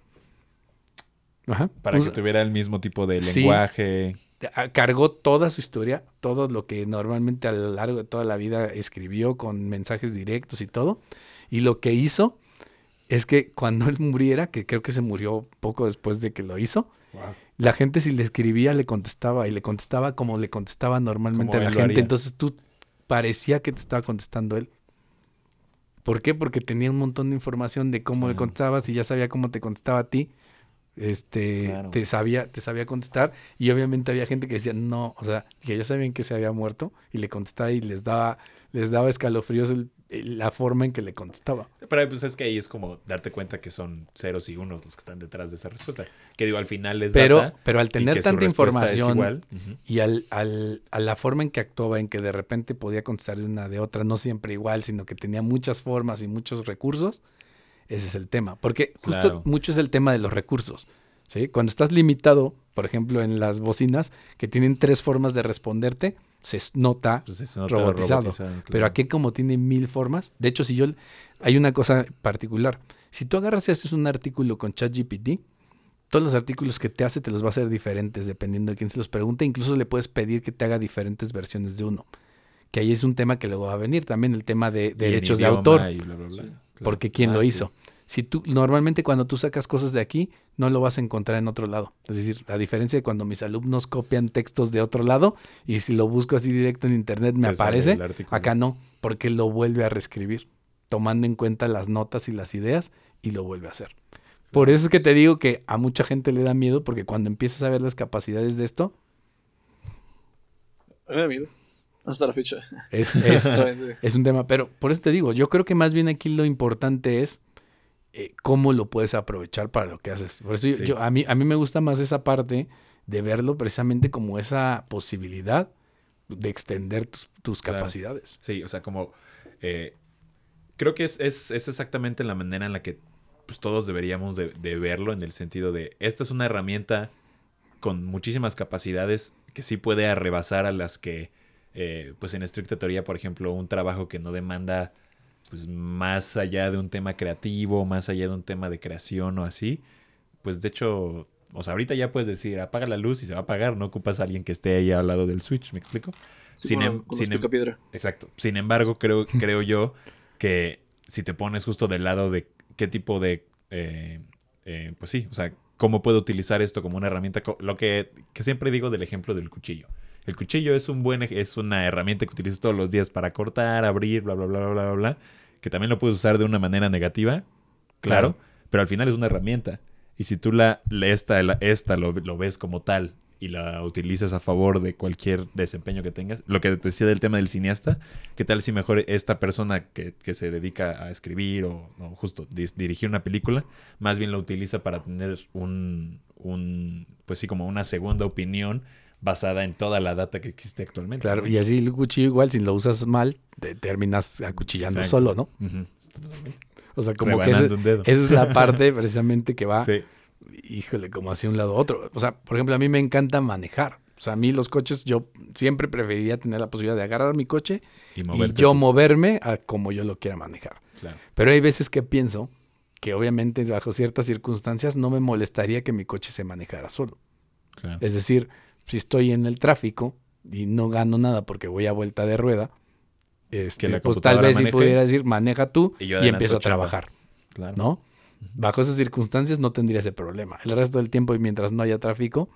Ajá. Para que tuviera el mismo tipo de Sí. lenguaje. a- cargó toda su historia, todo lo que normalmente a lo largo de toda la vida escribió con mensajes directos y todo. Y lo que hizo es que cuando él muriera, que creo que se murió poco después de que lo hizo, la gente si le escribía le contestaba y le contestaba como le contestaba normalmente Como a la gente. Entonces tú parecía que te estaba contestando él. ¿Por qué? Porque tenía un montón de información de cómo le Claro. contestabas y ya sabía cómo te contestaba a ti. Este, Claro. te sabía, te sabía contestar y obviamente había gente que decía no, o sea, que ya sabían que se había muerto y le contestaba y les daba, les daba escalofríos el- la forma en que le contestaba. Pero pues es que ahí es como darte cuenta que son ceros y unos los que están detrás de esa respuesta. Que digo, al final es Pero, data pero al tener tanta información igual. Y al, al- a la forma en que actuaba, en que de repente podía contestar de una de otra, no siempre igual, sino que tenía muchas formas y muchos recursos, ese es el tema. Porque justo Claro. mucho es el tema de los recursos. ¿sí? Cuando estás limitado, por ejemplo, en las bocinas, que tienen tres formas de responderte, se s- nota Pues nota robotizado. robotizado, Pero aquí como tiene mil formas, de hecho si yo, hay una cosa particular, si tú agarras y haces un artículo con ChatGPT, todos los artículos que te hace te los va a hacer diferentes dependiendo de quién se los pregunte, incluso le puedes pedir que te haga diferentes versiones de uno, que ahí es un tema que luego va a venir, también el tema de derechos de autor, bla, bla, bla. Claro. porque quién Ah, lo sí. hizo. Si tú, normalmente cuando tú sacas cosas de aquí, no lo vas a encontrar en otro lado. Es decir, a diferencia de cuando mis alumnos copian textos de otro lado y si lo busco así directo en internet me aparece, acá no, porque lo vuelve a reescribir, tomando en cuenta las notas y las ideas y lo vuelve a hacer. Por eso es que te digo que a mucha gente le da miedo porque cuando empiezas a ver las capacidades de esto, me da miedo. Hasta la fecha. Es, es, (laughs) Exactamente. es un tema, pero por eso te digo, yo creo que más bien aquí lo importante es eh, cómo lo puedes aprovechar para lo que haces. Por eso yo- Sí. yo- a, mí, a mí me gusta más esa parte de verlo precisamente como esa posibilidad de extender tus, tus Claro. capacidades. Sí, o sea, como... eh, creo que es, es, es exactamente la manera en la que pues, todos deberíamos de, de verlo, en el sentido de, esta es una herramienta con muchísimas capacidades que sí puede arrebasar a las que, eh, pues en estricta teoría, por ejemplo, un trabajo que no demanda pues más allá de un tema creativo, más allá de un tema de creación o así, pues de hecho, o sea, ahorita ya puedes decir, apaga la luz y se va a apagar, no ocupas a alguien que esté ahí al lado del switch, ¿me explico? Sí, Sin em- sin em- picapiedra. Exacto. Sin embargo, creo, creo yo que si te pones justo del lado de qué tipo de... eh, eh, pues sí, o sea, cómo puedo utilizar esto como una herramienta, lo que, que siempre digo del ejemplo del cuchillo. El cuchillo es un buen es una herramienta que utilizas todos los días para cortar, abrir, bla, bla, bla, bla, bla, bla, que también lo puedes usar de una manera negativa, claro, Claro. pero al final es una herramienta. Y si tú la, esta, esta lo, lo ves como tal y la utilizas a favor de cualquier desempeño que tengas, lo que te decía del tema del cineasta, ¿qué tal si mejor esta persona que, que se dedica a escribir o, o justo dirigir una película, más bien la utiliza para tener un, un, pues sí, como una segunda opinión basada en toda la data que existe actualmente? Claro, y así el cuchillo igual, si lo usas mal, te terminas acuchillando Exacto. solo, ¿no? Ujú. Totalmente. O sea, como que Rebanando ese- un dedo. esa es la parte (laughs) precisamente que va, Sí. híjole, como hacia un lado a otro. O sea, por ejemplo, a mí me encanta manejar. O sea, a mí los coches, yo siempre preferiría tener la posibilidad de agarrar mi coche Y yo tú. moverme a como yo lo quiera manejar. Claro. Pero hay veces que pienso que obviamente bajo ciertas circunstancias no me molestaría que mi coche se manejara solo. Claro. Es decir, si estoy en el tráfico y no gano nada porque voy a vuelta de rueda, este, la pues tal vez si pudiera decir, maneja tú y yo empiezo a trabajar, Claro. ¿no? Bajo esas circunstancias no tendría ese problema. El resto del tiempo y mientras no haya tráfico,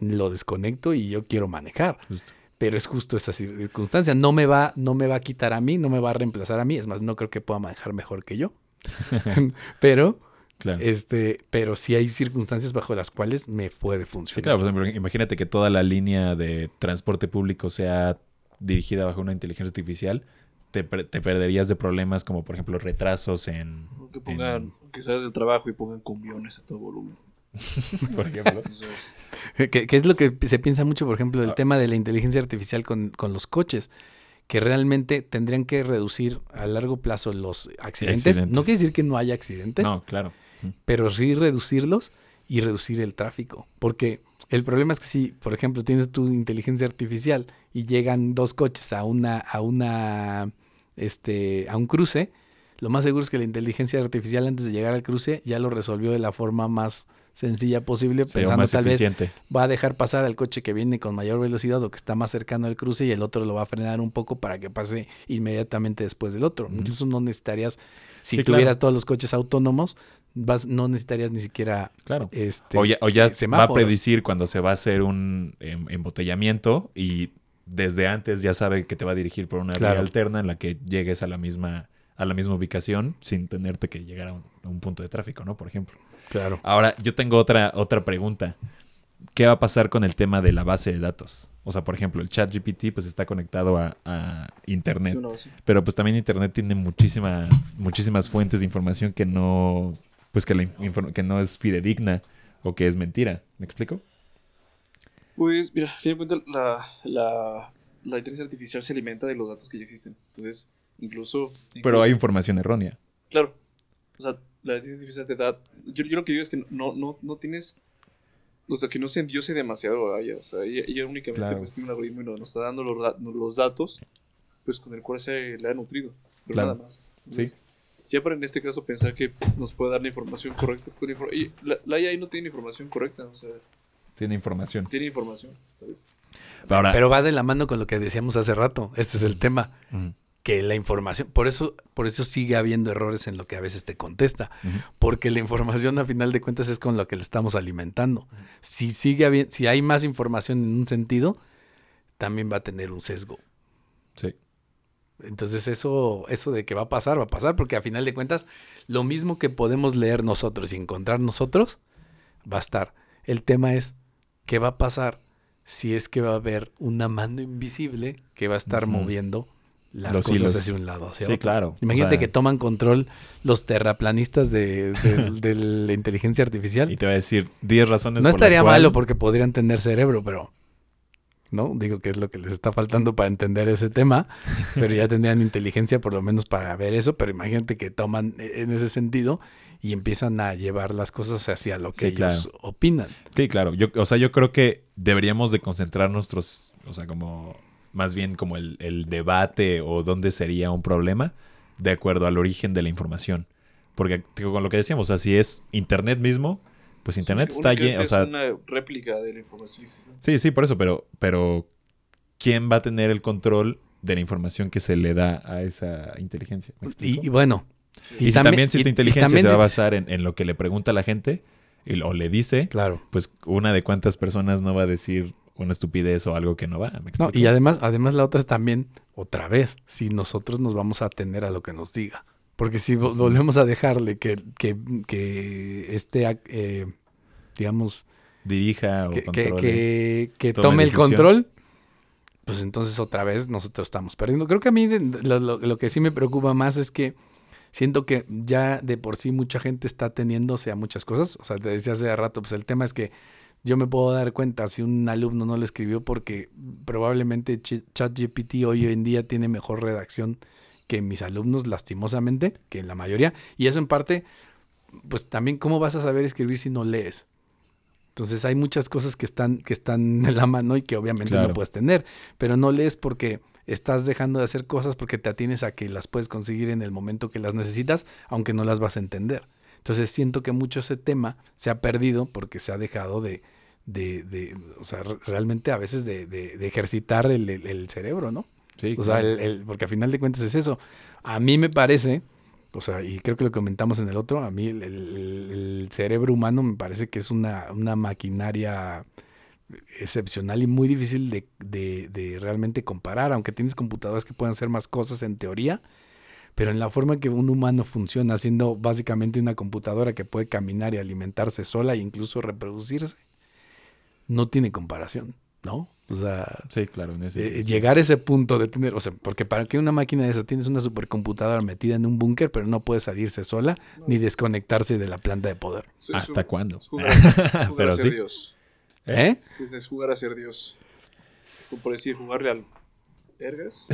lo desconecto y yo quiero manejar. Justo. Pero es justo esa circunstancia. No me va, no me va a quitar a mí, no me va a reemplazar a mí. Es más, no creo que pueda manejar mejor que yo. (laughs) pero, Claro. este, pero sí hay circunstancias bajo las cuales me puede funcionar. Sí, claro, por ejemplo, imagínate que toda la línea de transporte público sea dirigida bajo una inteligencia artificial, te, te perderías de problemas como, por ejemplo, retrasos en... Que pongan, que salgas del trabajo y pongan cumbiones a todo volumen. en- (laughs) por ejemplo. (laughs) Sea, Que, que es lo que se piensa mucho, por ejemplo, el Ah. tema de la inteligencia artificial con, con los coches, que realmente tendrían que reducir a largo plazo los accidentes. Accidentes. No quiere decir que no haya accidentes, No, claro. Pero sí reducirlos y reducir el tráfico. Porque el problema es que si, por ejemplo, tienes tu inteligencia artificial y llegan dos coches a una, a una, este, a un cruce, lo más seguro es que la inteligencia artificial antes de llegar al cruce ya lo resolvió de la forma más sencilla posible, pensando tal vez va a dejar pasar al coche que viene con mayor velocidad o que está más cercano al cruce y el otro lo va a frenar un poco para que pase inmediatamente después del otro. Incluso no necesitarías, si Sí, tuvieras claro. todos los coches autónomos, vas, no necesitarías ni siquiera Claro. este, O ya, o ya eh, va a predecir cuando se va a hacer un em, embotellamiento y desde antes ya sabe que te va a dirigir por una Claro. vía alterna en la que llegues a la misma a la misma ubicación sin tenerte que llegar a un, a un punto de tráfico, ¿no? Por ejemplo. Claro. Ahora, yo tengo otra, otra pregunta. ¿Qué va a pasar con el tema de la base de datos? O sea, por ejemplo, el chat GPT pues está conectado a, a internet. sí, una base. Pero pues también internet tiene muchísima, muchísimas fuentes de información que no, pues que, la que no es fidedigna o que es mentira. ¿Me explico? Pues, mira, a fin de cuentas, la, la, la inteligencia artificial se alimenta de los datos que ya existen. Entonces, incluso. Pero hay información errónea. Claro. O sea, la inteligencia artificial te da. Yo, yo lo que digo es que no, no, no tienes. O sea, que no se endiose demasiado a ella. O sea, ella, ella únicamente Claro. pues, tiene un algoritmo y nos, está dando los, da- los datos, pues con el cual se le ha nutrido. Pero Claro. nada más. Entonces, Ya para en este caso pensar que nos puede dar la información correcta. infor- y la, la AI no tiene información correcta. O sea, Tiene información. tiene información, ¿sabes? Ahora, Pero va de la mano con lo que decíamos hace rato. Este es el tema. Que la información, por eso, por eso sigue habiendo errores en lo que a veces te contesta. Porque la información, a final de cuentas, es con lo que le estamos alimentando. Si sigue habiendo, si hay más información en un sentido, también va a tener un sesgo. Entonces eso, eso de que va a pasar, va a pasar, porque a final de cuentas, lo mismo que podemos leer nosotros y encontrar nosotros, va a estar. El tema es, ¿qué va a pasar si es que va a haber una mano invisible que va a estar moviendo las Los cosas hilos. hacia un lado, hacia Sí, otro. claro. Imagínate O sea, que toman control los terraplanistas de, de- (laughs) de la inteligencia artificial. Y te va a decir 10 razones No por estaría cual- malo porque podrían tener cerebro, pero no, digo que es lo que les está faltando para entender ese tema, (laughs) pero ya tendrían inteligencia por lo menos para ver eso, pero imagínate que toman eh, en ese sentido y empiezan a llevar las cosas hacia lo que Sí, ellos claro. opinan. Sí, claro. Yo, o sea, yo creo que deberíamos de concentrar nuestros, o sea, como más bien como el, el debate o dónde sería un problema de acuerdo al origen de la información. Porque digo, con lo que decíamos, o sea, si es Internet mismo, pues Internet Sí, está lleno, o sea, Es una réplica de la información existente. sí, sí, por eso, pero, pero ¿quién va a tener el control de la información que se le da a esa inteligencia? ¿Me explico? Y, y bueno, Y, si también- también si esta inteligencia también se va a basar en, en lo que le pregunta a la gente y, o le dice, claro. pues una de cuántas personas no va a decir una estupidez o algo que no va. ¿me No, y además, además la otra es también, otra vez, si nosotros nos vamos a atender a lo que nos diga. Porque si vo- volvemos a dejarle que, que, que ac- eh, digamos, Dirija o que, controle. que- tome tome el control, pues entonces otra vez nosotros estamos perdiendo. Creo que a mí lo, lo- lo que sí me preocupa más es que siento que ya de por sí mucha gente está teniéndose a muchas cosas. O sea, te decía hace rato, pues el tema es que yo me puedo dar cuenta si un alumno no lo escribió porque probablemente Ch- ChatGPT hoy en día tiene mejor redacción que mis alumnos, lastimosamente, que en la mayoría. Y eso en parte, pues también, ¿cómo vas a saber escribir si no lees? Entonces hay muchas cosas que están, que están (laughs) en la mano y que obviamente no puedes tener, pero no lees porque estás dejando de hacer cosas porque te atienes a que las puedes conseguir en el momento que las necesitas, aunque no las vas a entender. Entonces siento que mucho ese tema se ha perdido porque se ha dejado de, de, de o sea, re- realmente a veces de, de- de ejercitar el, el- el cerebro, ¿no? Sí, O sea, claro. el- el- porque a final de cuentas es eso. A mí me parece, o sea, y creo que lo comentamos en el otro, a mí el, cerebro humano me parece que es una, una maquinaria excepcional y muy difícil de, de- de realmente comparar, aunque tienes computadoras que pueden hacer más cosas en teoría, pero en la forma que un humano funciona, siendo básicamente una computadora que puede caminar y alimentarse sola e incluso reproducirse, no tiene comparación, ¿no? O sea, Sí, claro. en ese- eh, sí. llegar a ese punto de tener, o sea, porque para que una máquina de esa tienes una supercomputadora metida en un búnker, pero no puede salirse sola ni desconectarse de la planta de poder. ¿Hasta cuándo? es jugar, jugar (laughs) Pero a ser sí. Dios. ¿Eh? Es, es jugar a ser Dios. Como por decir, jugarle al Ergas.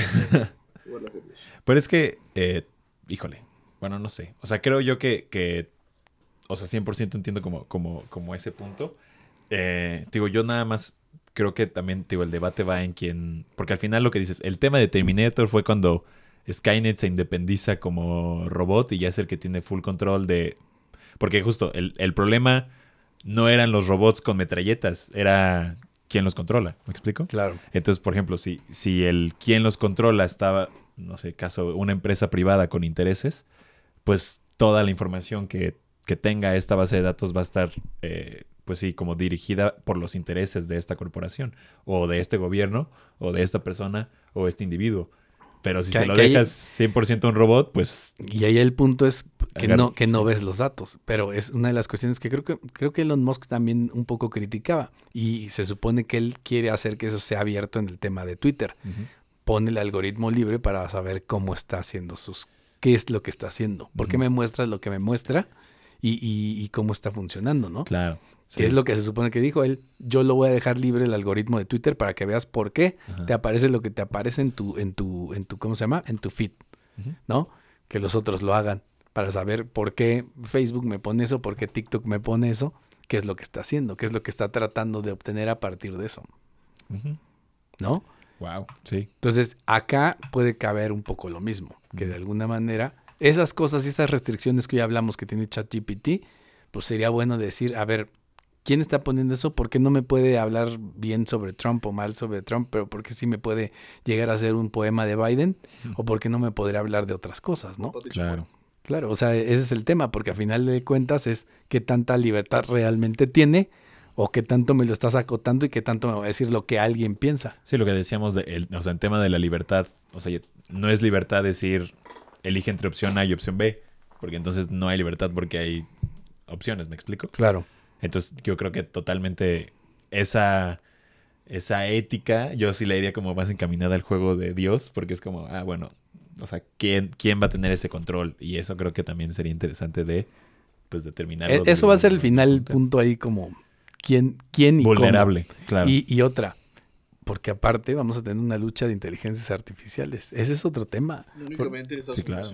jugarle a ser Dios. Pero es que, eh, híjole, bueno, no sé. O sea, creo yo que, que o sea, 100% entiendo como, como, como ese punto. Eh, digo, yo nada más creo que también, digo, el debate va en quién, porque al final lo que dices, el tema de Terminator fue cuando Skynet se independiza como robot y ya es el que tiene full control de... Porque justo el, el problema no eran los robots con metralletas, era quién los controla, ¿me explico? Claro. Entonces, por ejemplo, si, si el quien los controla estaba, no sé, caso, una empresa privada con intereses, pues toda la información que, que tenga esta base de datos va a estar, eh, pues sí, como dirigida por los intereses de esta corporación, o de este gobierno, o de esta persona, o este individuo. Pero si Que- se lo que hay- dejas 100% a un robot, pues Y ahí el punto es que Agarra- no, que no ves los datos, pero es una de las cuestiones que creo que creo que Elon Musk también un poco criticaba y se supone que él quiere hacer que eso sea abierto en el tema de Twitter. Pone el algoritmo libre para saber cómo está haciendo sus, qué es lo que está haciendo, por qué me muestras lo que me muestra y, y- y cómo está funcionando, ¿no? claro. Que es lo que se supone que dijo él. Yo lo voy a dejar libre el algoritmo de Twitter para que veas por qué Ajá. te aparece lo que te aparece en tu, en tu, en tu, ¿cómo se llama? En tu feed. ¿no? Que los otros lo hagan para saber por qué Facebook me pone eso, por qué TikTok me pone eso, qué es lo que está haciendo, qué es lo que está tratando de obtener a partir de eso. ¿no? Wow, sí. Entonces, acá puede caber un poco lo mismo, que de alguna manera esas cosas y esas restricciones que ya hablamos que tiene ChatGPT, pues sería bueno decir, a ver, ¿quién está poniendo eso? ¿Por qué no me puede hablar bien sobre Trump o mal sobre Trump, pero por qué sí me puede llegar a ser un poema de Biden? ¿O por qué no me podría hablar de otras cosas, no? Claro. Claro, o sea, ese es el tema, porque a final de cuentas es qué tanta libertad realmente tiene o qué tanto me lo estás acotando y qué tanto me va a decir lo que alguien piensa. Sí, lo que decíamos, de el- o sea, en tema de la libertad, o sea, no es libertad decir elige entre opción A y opción B, porque entonces no hay libertad porque hay opciones, ¿me explico? Claro. Entonces yo creo que totalmente esa, esa ética, yo sí la iría como más encaminada al juego de Dios, porque es como, ah, bueno, o sea, ¿quién, quién va a tener ese control? Y eso creo que también sería interesante de, pues, determinar. E- Eso va a ser el final, el punto ahí como quién, quién y cómo. Vulnerable, claro. Y, y otra, porque aparte vamos a tener una lucha de inteligencias artificiales. Ese es otro tema. Únicamente en Estados Sí, claro.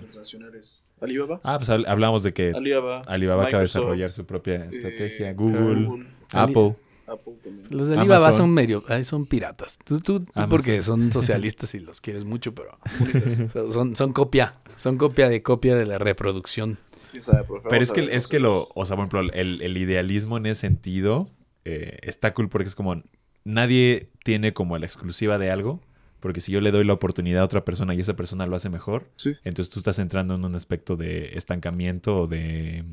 Alibaba. Ah, pues hab- hablamos de que Alibaba. Alibaba acaba de desarrollar su propia estrategia, eh, Google, Google, Apple. Apple también. Los de Alibaba Amazon. son medio, son piratas. Tú, tú, tú porque son socialistas y los quieres mucho, pero (laughs) son- son, copia, son copia de copia de la reproducción. ¿Quién sabe? Pero es a que, es que lo, o sea, por ejemplo, el, el idealismo en ese sentido eh, está cool porque es como nadie tiene como la exclusiva de algo, porque si yo le doy la oportunidad a otra persona y esa persona lo hace mejor, Sí. entonces tú estás entrando en un aspecto de estancamiento o de,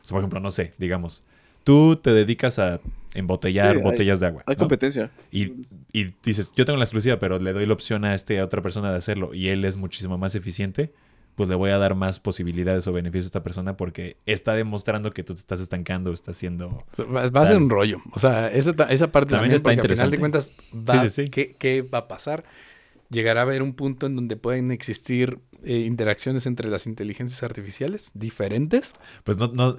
o sea, por ejemplo, no sé, digamos, tú te dedicas a embotellar Sí, hay- botellas de agua. Hay ¿no? competencia. Y, y dices, yo tengo la exclusiva, pero le doy la opción a este a otra persona de hacerlo y él es muchísimo más eficiente, pues le voy a dar más posibilidades o beneficios a esta persona porque está demostrando que tú te estás estancando, estás haciendo... Va, a ser un rollo. O sea, esa, esa parte También también, está porque al final de interesante. cuentas, va, Sí, sí, sí. ¿qué, qué va a pasar? Llegará a haber un punto en donde pueden existir eh, interacciones entre las inteligencias artificiales diferentes. Pues no, no,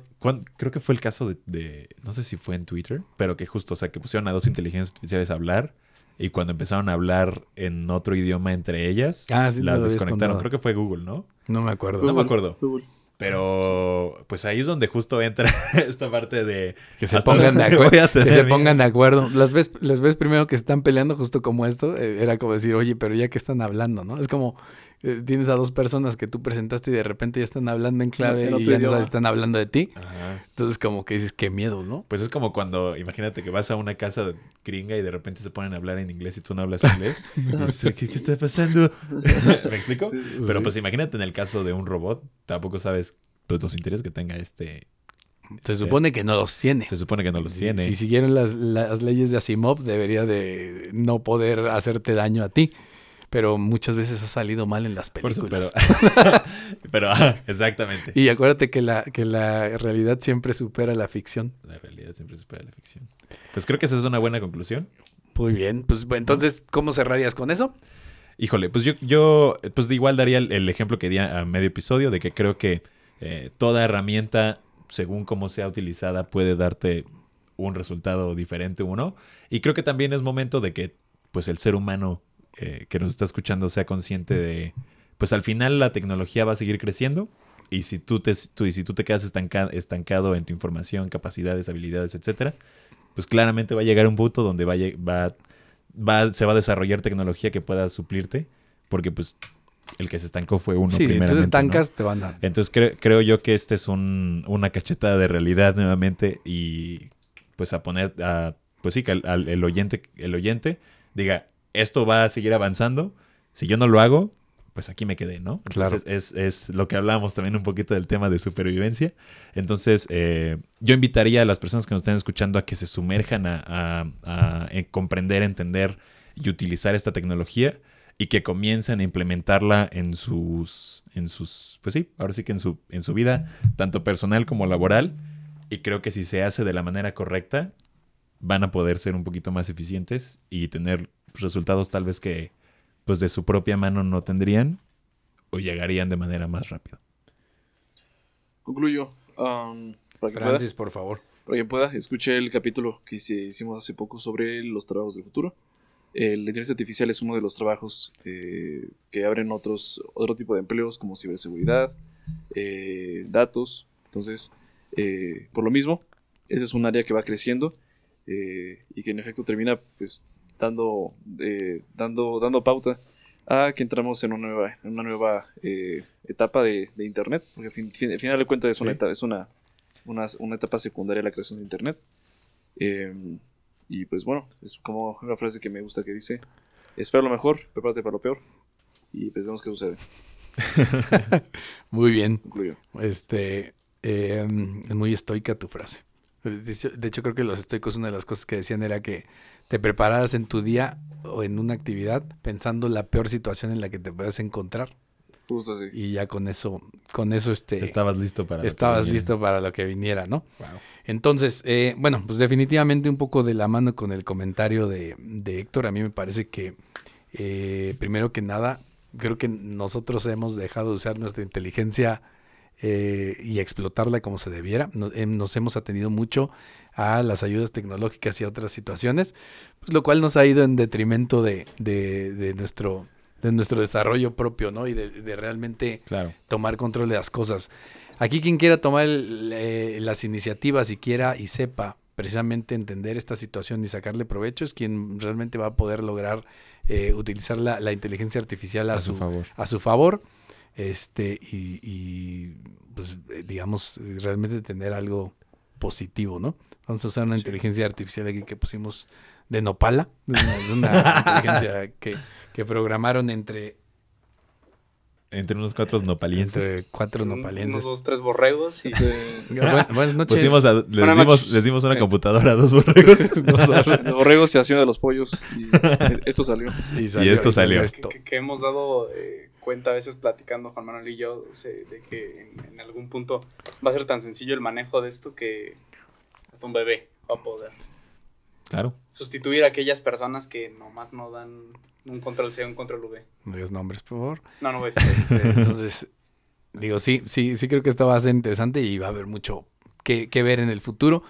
creo que fue el caso de, de- no sé si fue en Twitter, pero que justo, o sea, que pusieron a dos inteligencias artificiales a hablar y cuando empezaron a hablar en otro idioma entre ellas, Ah, sí, las desconectaron. Creo que fue Google, ¿no? No me acuerdo. No me acuerdo. Pero pues ahí es donde justo entra (laughs) esta parte de... Que se pongan de acuerdo. Que se pongan de acuerdo. Las ves, las ves primero que están peleando justo como esto. eh, era como decir, oye, pero ya que están hablando, ¿no? Es como eh, tienes a dos personas que tú presentaste y de repente ya están hablando en clave y ya no idioma. sabes si están hablando de ti. Ajá. Entonces como que dices, qué miedo, ¿no? Pues es como cuando, imagínate que vas a una casa de gringa y de repente se ponen a hablar en inglés y tú no hablas inglés. (laughs) Dices, ¿qué, qué está pasando? (laughs) ¿Me explico? Sí, Pero sí. pues imagínate en el caso de un robot, tampoco sabes pues, los intereses que tenga este... Se supone que no los tiene. Se supone que no los Si- tiene. Si siguieran las, las leyes de Asimov, debería de no poder hacerte daño a ti. Pero muchas veces ha salido mal en las Por películas. pero, (laughs) pero ajá, exactamente. Y acuérdate que la, que la realidad siempre supera la ficción. La realidad siempre supera la ficción. Pues creo que esa es una buena conclusión. Muy bien. Pues bueno, entonces, ¿cómo cerrarías con eso? Híjole, pues yo, yo pues de igual daría el, el ejemplo que di a medio episodio de que creo que eh, toda herramienta, según cómo sea utilizada, puede darte un resultado diferente o no. Y creo que también es momento de que pues el ser humano eh, que nos está escuchando sea consciente de, pues al final la tecnología va a seguir creciendo. Y si tú te, tú- y si tú te quedas estanca- estancado en tu información, capacidades, habilidades, etcétera, pues claramente va a llegar un punto donde va va, va- se va a desarrollar tecnología que pueda suplirte, porque pues el que se estancó fue uno sí, si tú te estancas, te van a... Entonces cre- creo yo que este es un, una cachetada de realidad nuevamente y pues a poner a pues sí que al- el oyente el oyente diga esto va a seguir avanzando si yo no lo hago pues aquí me quedé no Claro. entonces es, es lo que hablábamos también un poquito del tema de supervivencia entonces eh, yo invitaría a las personas que nos estén escuchando a que se sumerjan a, a- a- en comprender entender y utilizar esta tecnología y que comiencen a implementarla en sus, en sus, pues sí, ahora sí que en su, en su vida, tanto personal como laboral. Y creo que si se hace de la manera correcta, van a poder ser un poquito más eficientes y tener resultados tal vez que, pues de su propia mano no tendrían o llegarían de manera más rápida. Concluyo. Um, para, que pueda, Francis, por favor. para que pueda, escuché el capítulo que hicimos hace poco sobre los trabajos del futuro. Eh, la inteligencia artificial es uno de los trabajos eh, que abren otros, otro tipo de empleos como ciberseguridad, eh, datos. Entonces, eh, por lo mismo, ese es un área que va creciendo eh, y que en efecto termina pues dando, eh, dando, dando pauta a que entramos en una nueva, en una nueva eh, etapa de, de Internet, porque al fin, fin- al final de cuentas es, una, Sí. etapa, es una, una, una etapa secundaria de la creación de Internet. Eh, y pues bueno, es como una frase que me gusta que dice, espera lo mejor, prepárate para lo peor, y pues vemos qué sucede. (laughs) Muy bien. Concluyo. Este, eh, es muy estoica tu frase. De hecho, creo que los estoicos, una de las cosas que decían era que te prepararas en tu día o en una actividad pensando la peor situación en la que te puedas encontrar. Justo así. y ya con eso, con eso este, Estabas listo para... lo que estabas venía. listo para lo que viniera, ¿no? Entonces, eh, bueno, pues definitivamente un poco de la mano con el comentario de, de Héctor, a mí me parece que, eh, primero que nada, creo que nosotros hemos dejado de usar nuestra inteligencia eh, y explotarla como se debiera. No- em, Nos, hemos atendido mucho a las ayudas tecnológicas y a otras situaciones, pues lo cual nos ha ido en detrimento de, de- de nuestro, de nuestro desarrollo propio, ¿no? Y de- de realmente Claro. tomar control de las cosas. Aquí quien quiera tomar el- eh, las iniciativas y quiera y sepa precisamente entender esta situación y sacarle provecho es quien realmente va a poder lograr eh, utilizar la, la inteligencia artificial a, A su, su favor. a su favor este y, y, pues eh, digamos realmente tener algo positivo, ¿no? Vamos a usar una inteligencia artificial aquí que pusimos de Nopala, (laughs) es una, es una (laughs) inteligencia que, que programaron entre, Entre unos cuatro nopalienses. entre cuatro nopalienses. Unos dos, tres borregos y... (laughs) Bu- buenas noches. Pusimos a- les, Buenas dimos, noches. les dimos una Eh. computadora a dos borregos. Los borregos se hacían de los pollos y eh, esto salió. Y, esto salió. esto. que, que hemos dado eh, cuenta a veces platicando Juan Manuel y yo se- de que en, en algún punto va a ser tan sencillo el manejo de esto que hasta un bebé va a poder claro. sustituir a aquellas personas que nomás no dan un control C, un control V. No digas nombres, por favor. No, no voy a decir. Este, entonces, digo, sí, sí, sí creo que esto va a ser interesante y va a haber mucho que, que ver en el futuro.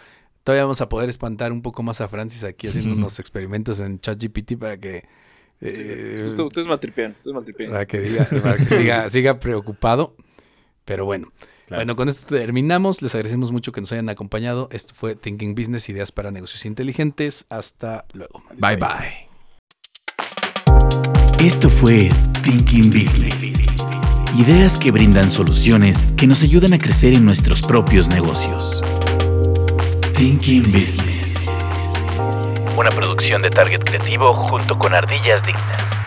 Todavía vamos a poder espantar un poco más a Francis aquí haciendo (laughs) unos experimentos en ChatGPT para que, eh, Ustedes, ustedes maltripean, ustedes maltripean. para que, diga, para que siga, siga preocupado. Pero bueno, Claro. bueno, con esto terminamos. Les agradecemos mucho que nos hayan acompañado. Esto fue Thinking Business, ideas para negocios inteligentes. Hasta luego. Bye bye. Esto fue Thinking Business. Ideas que brindan soluciones que nos ayudan a crecer en nuestros propios negocios. Thinking Business. Una producción de Target Creativo junto con Ardillas Dignas.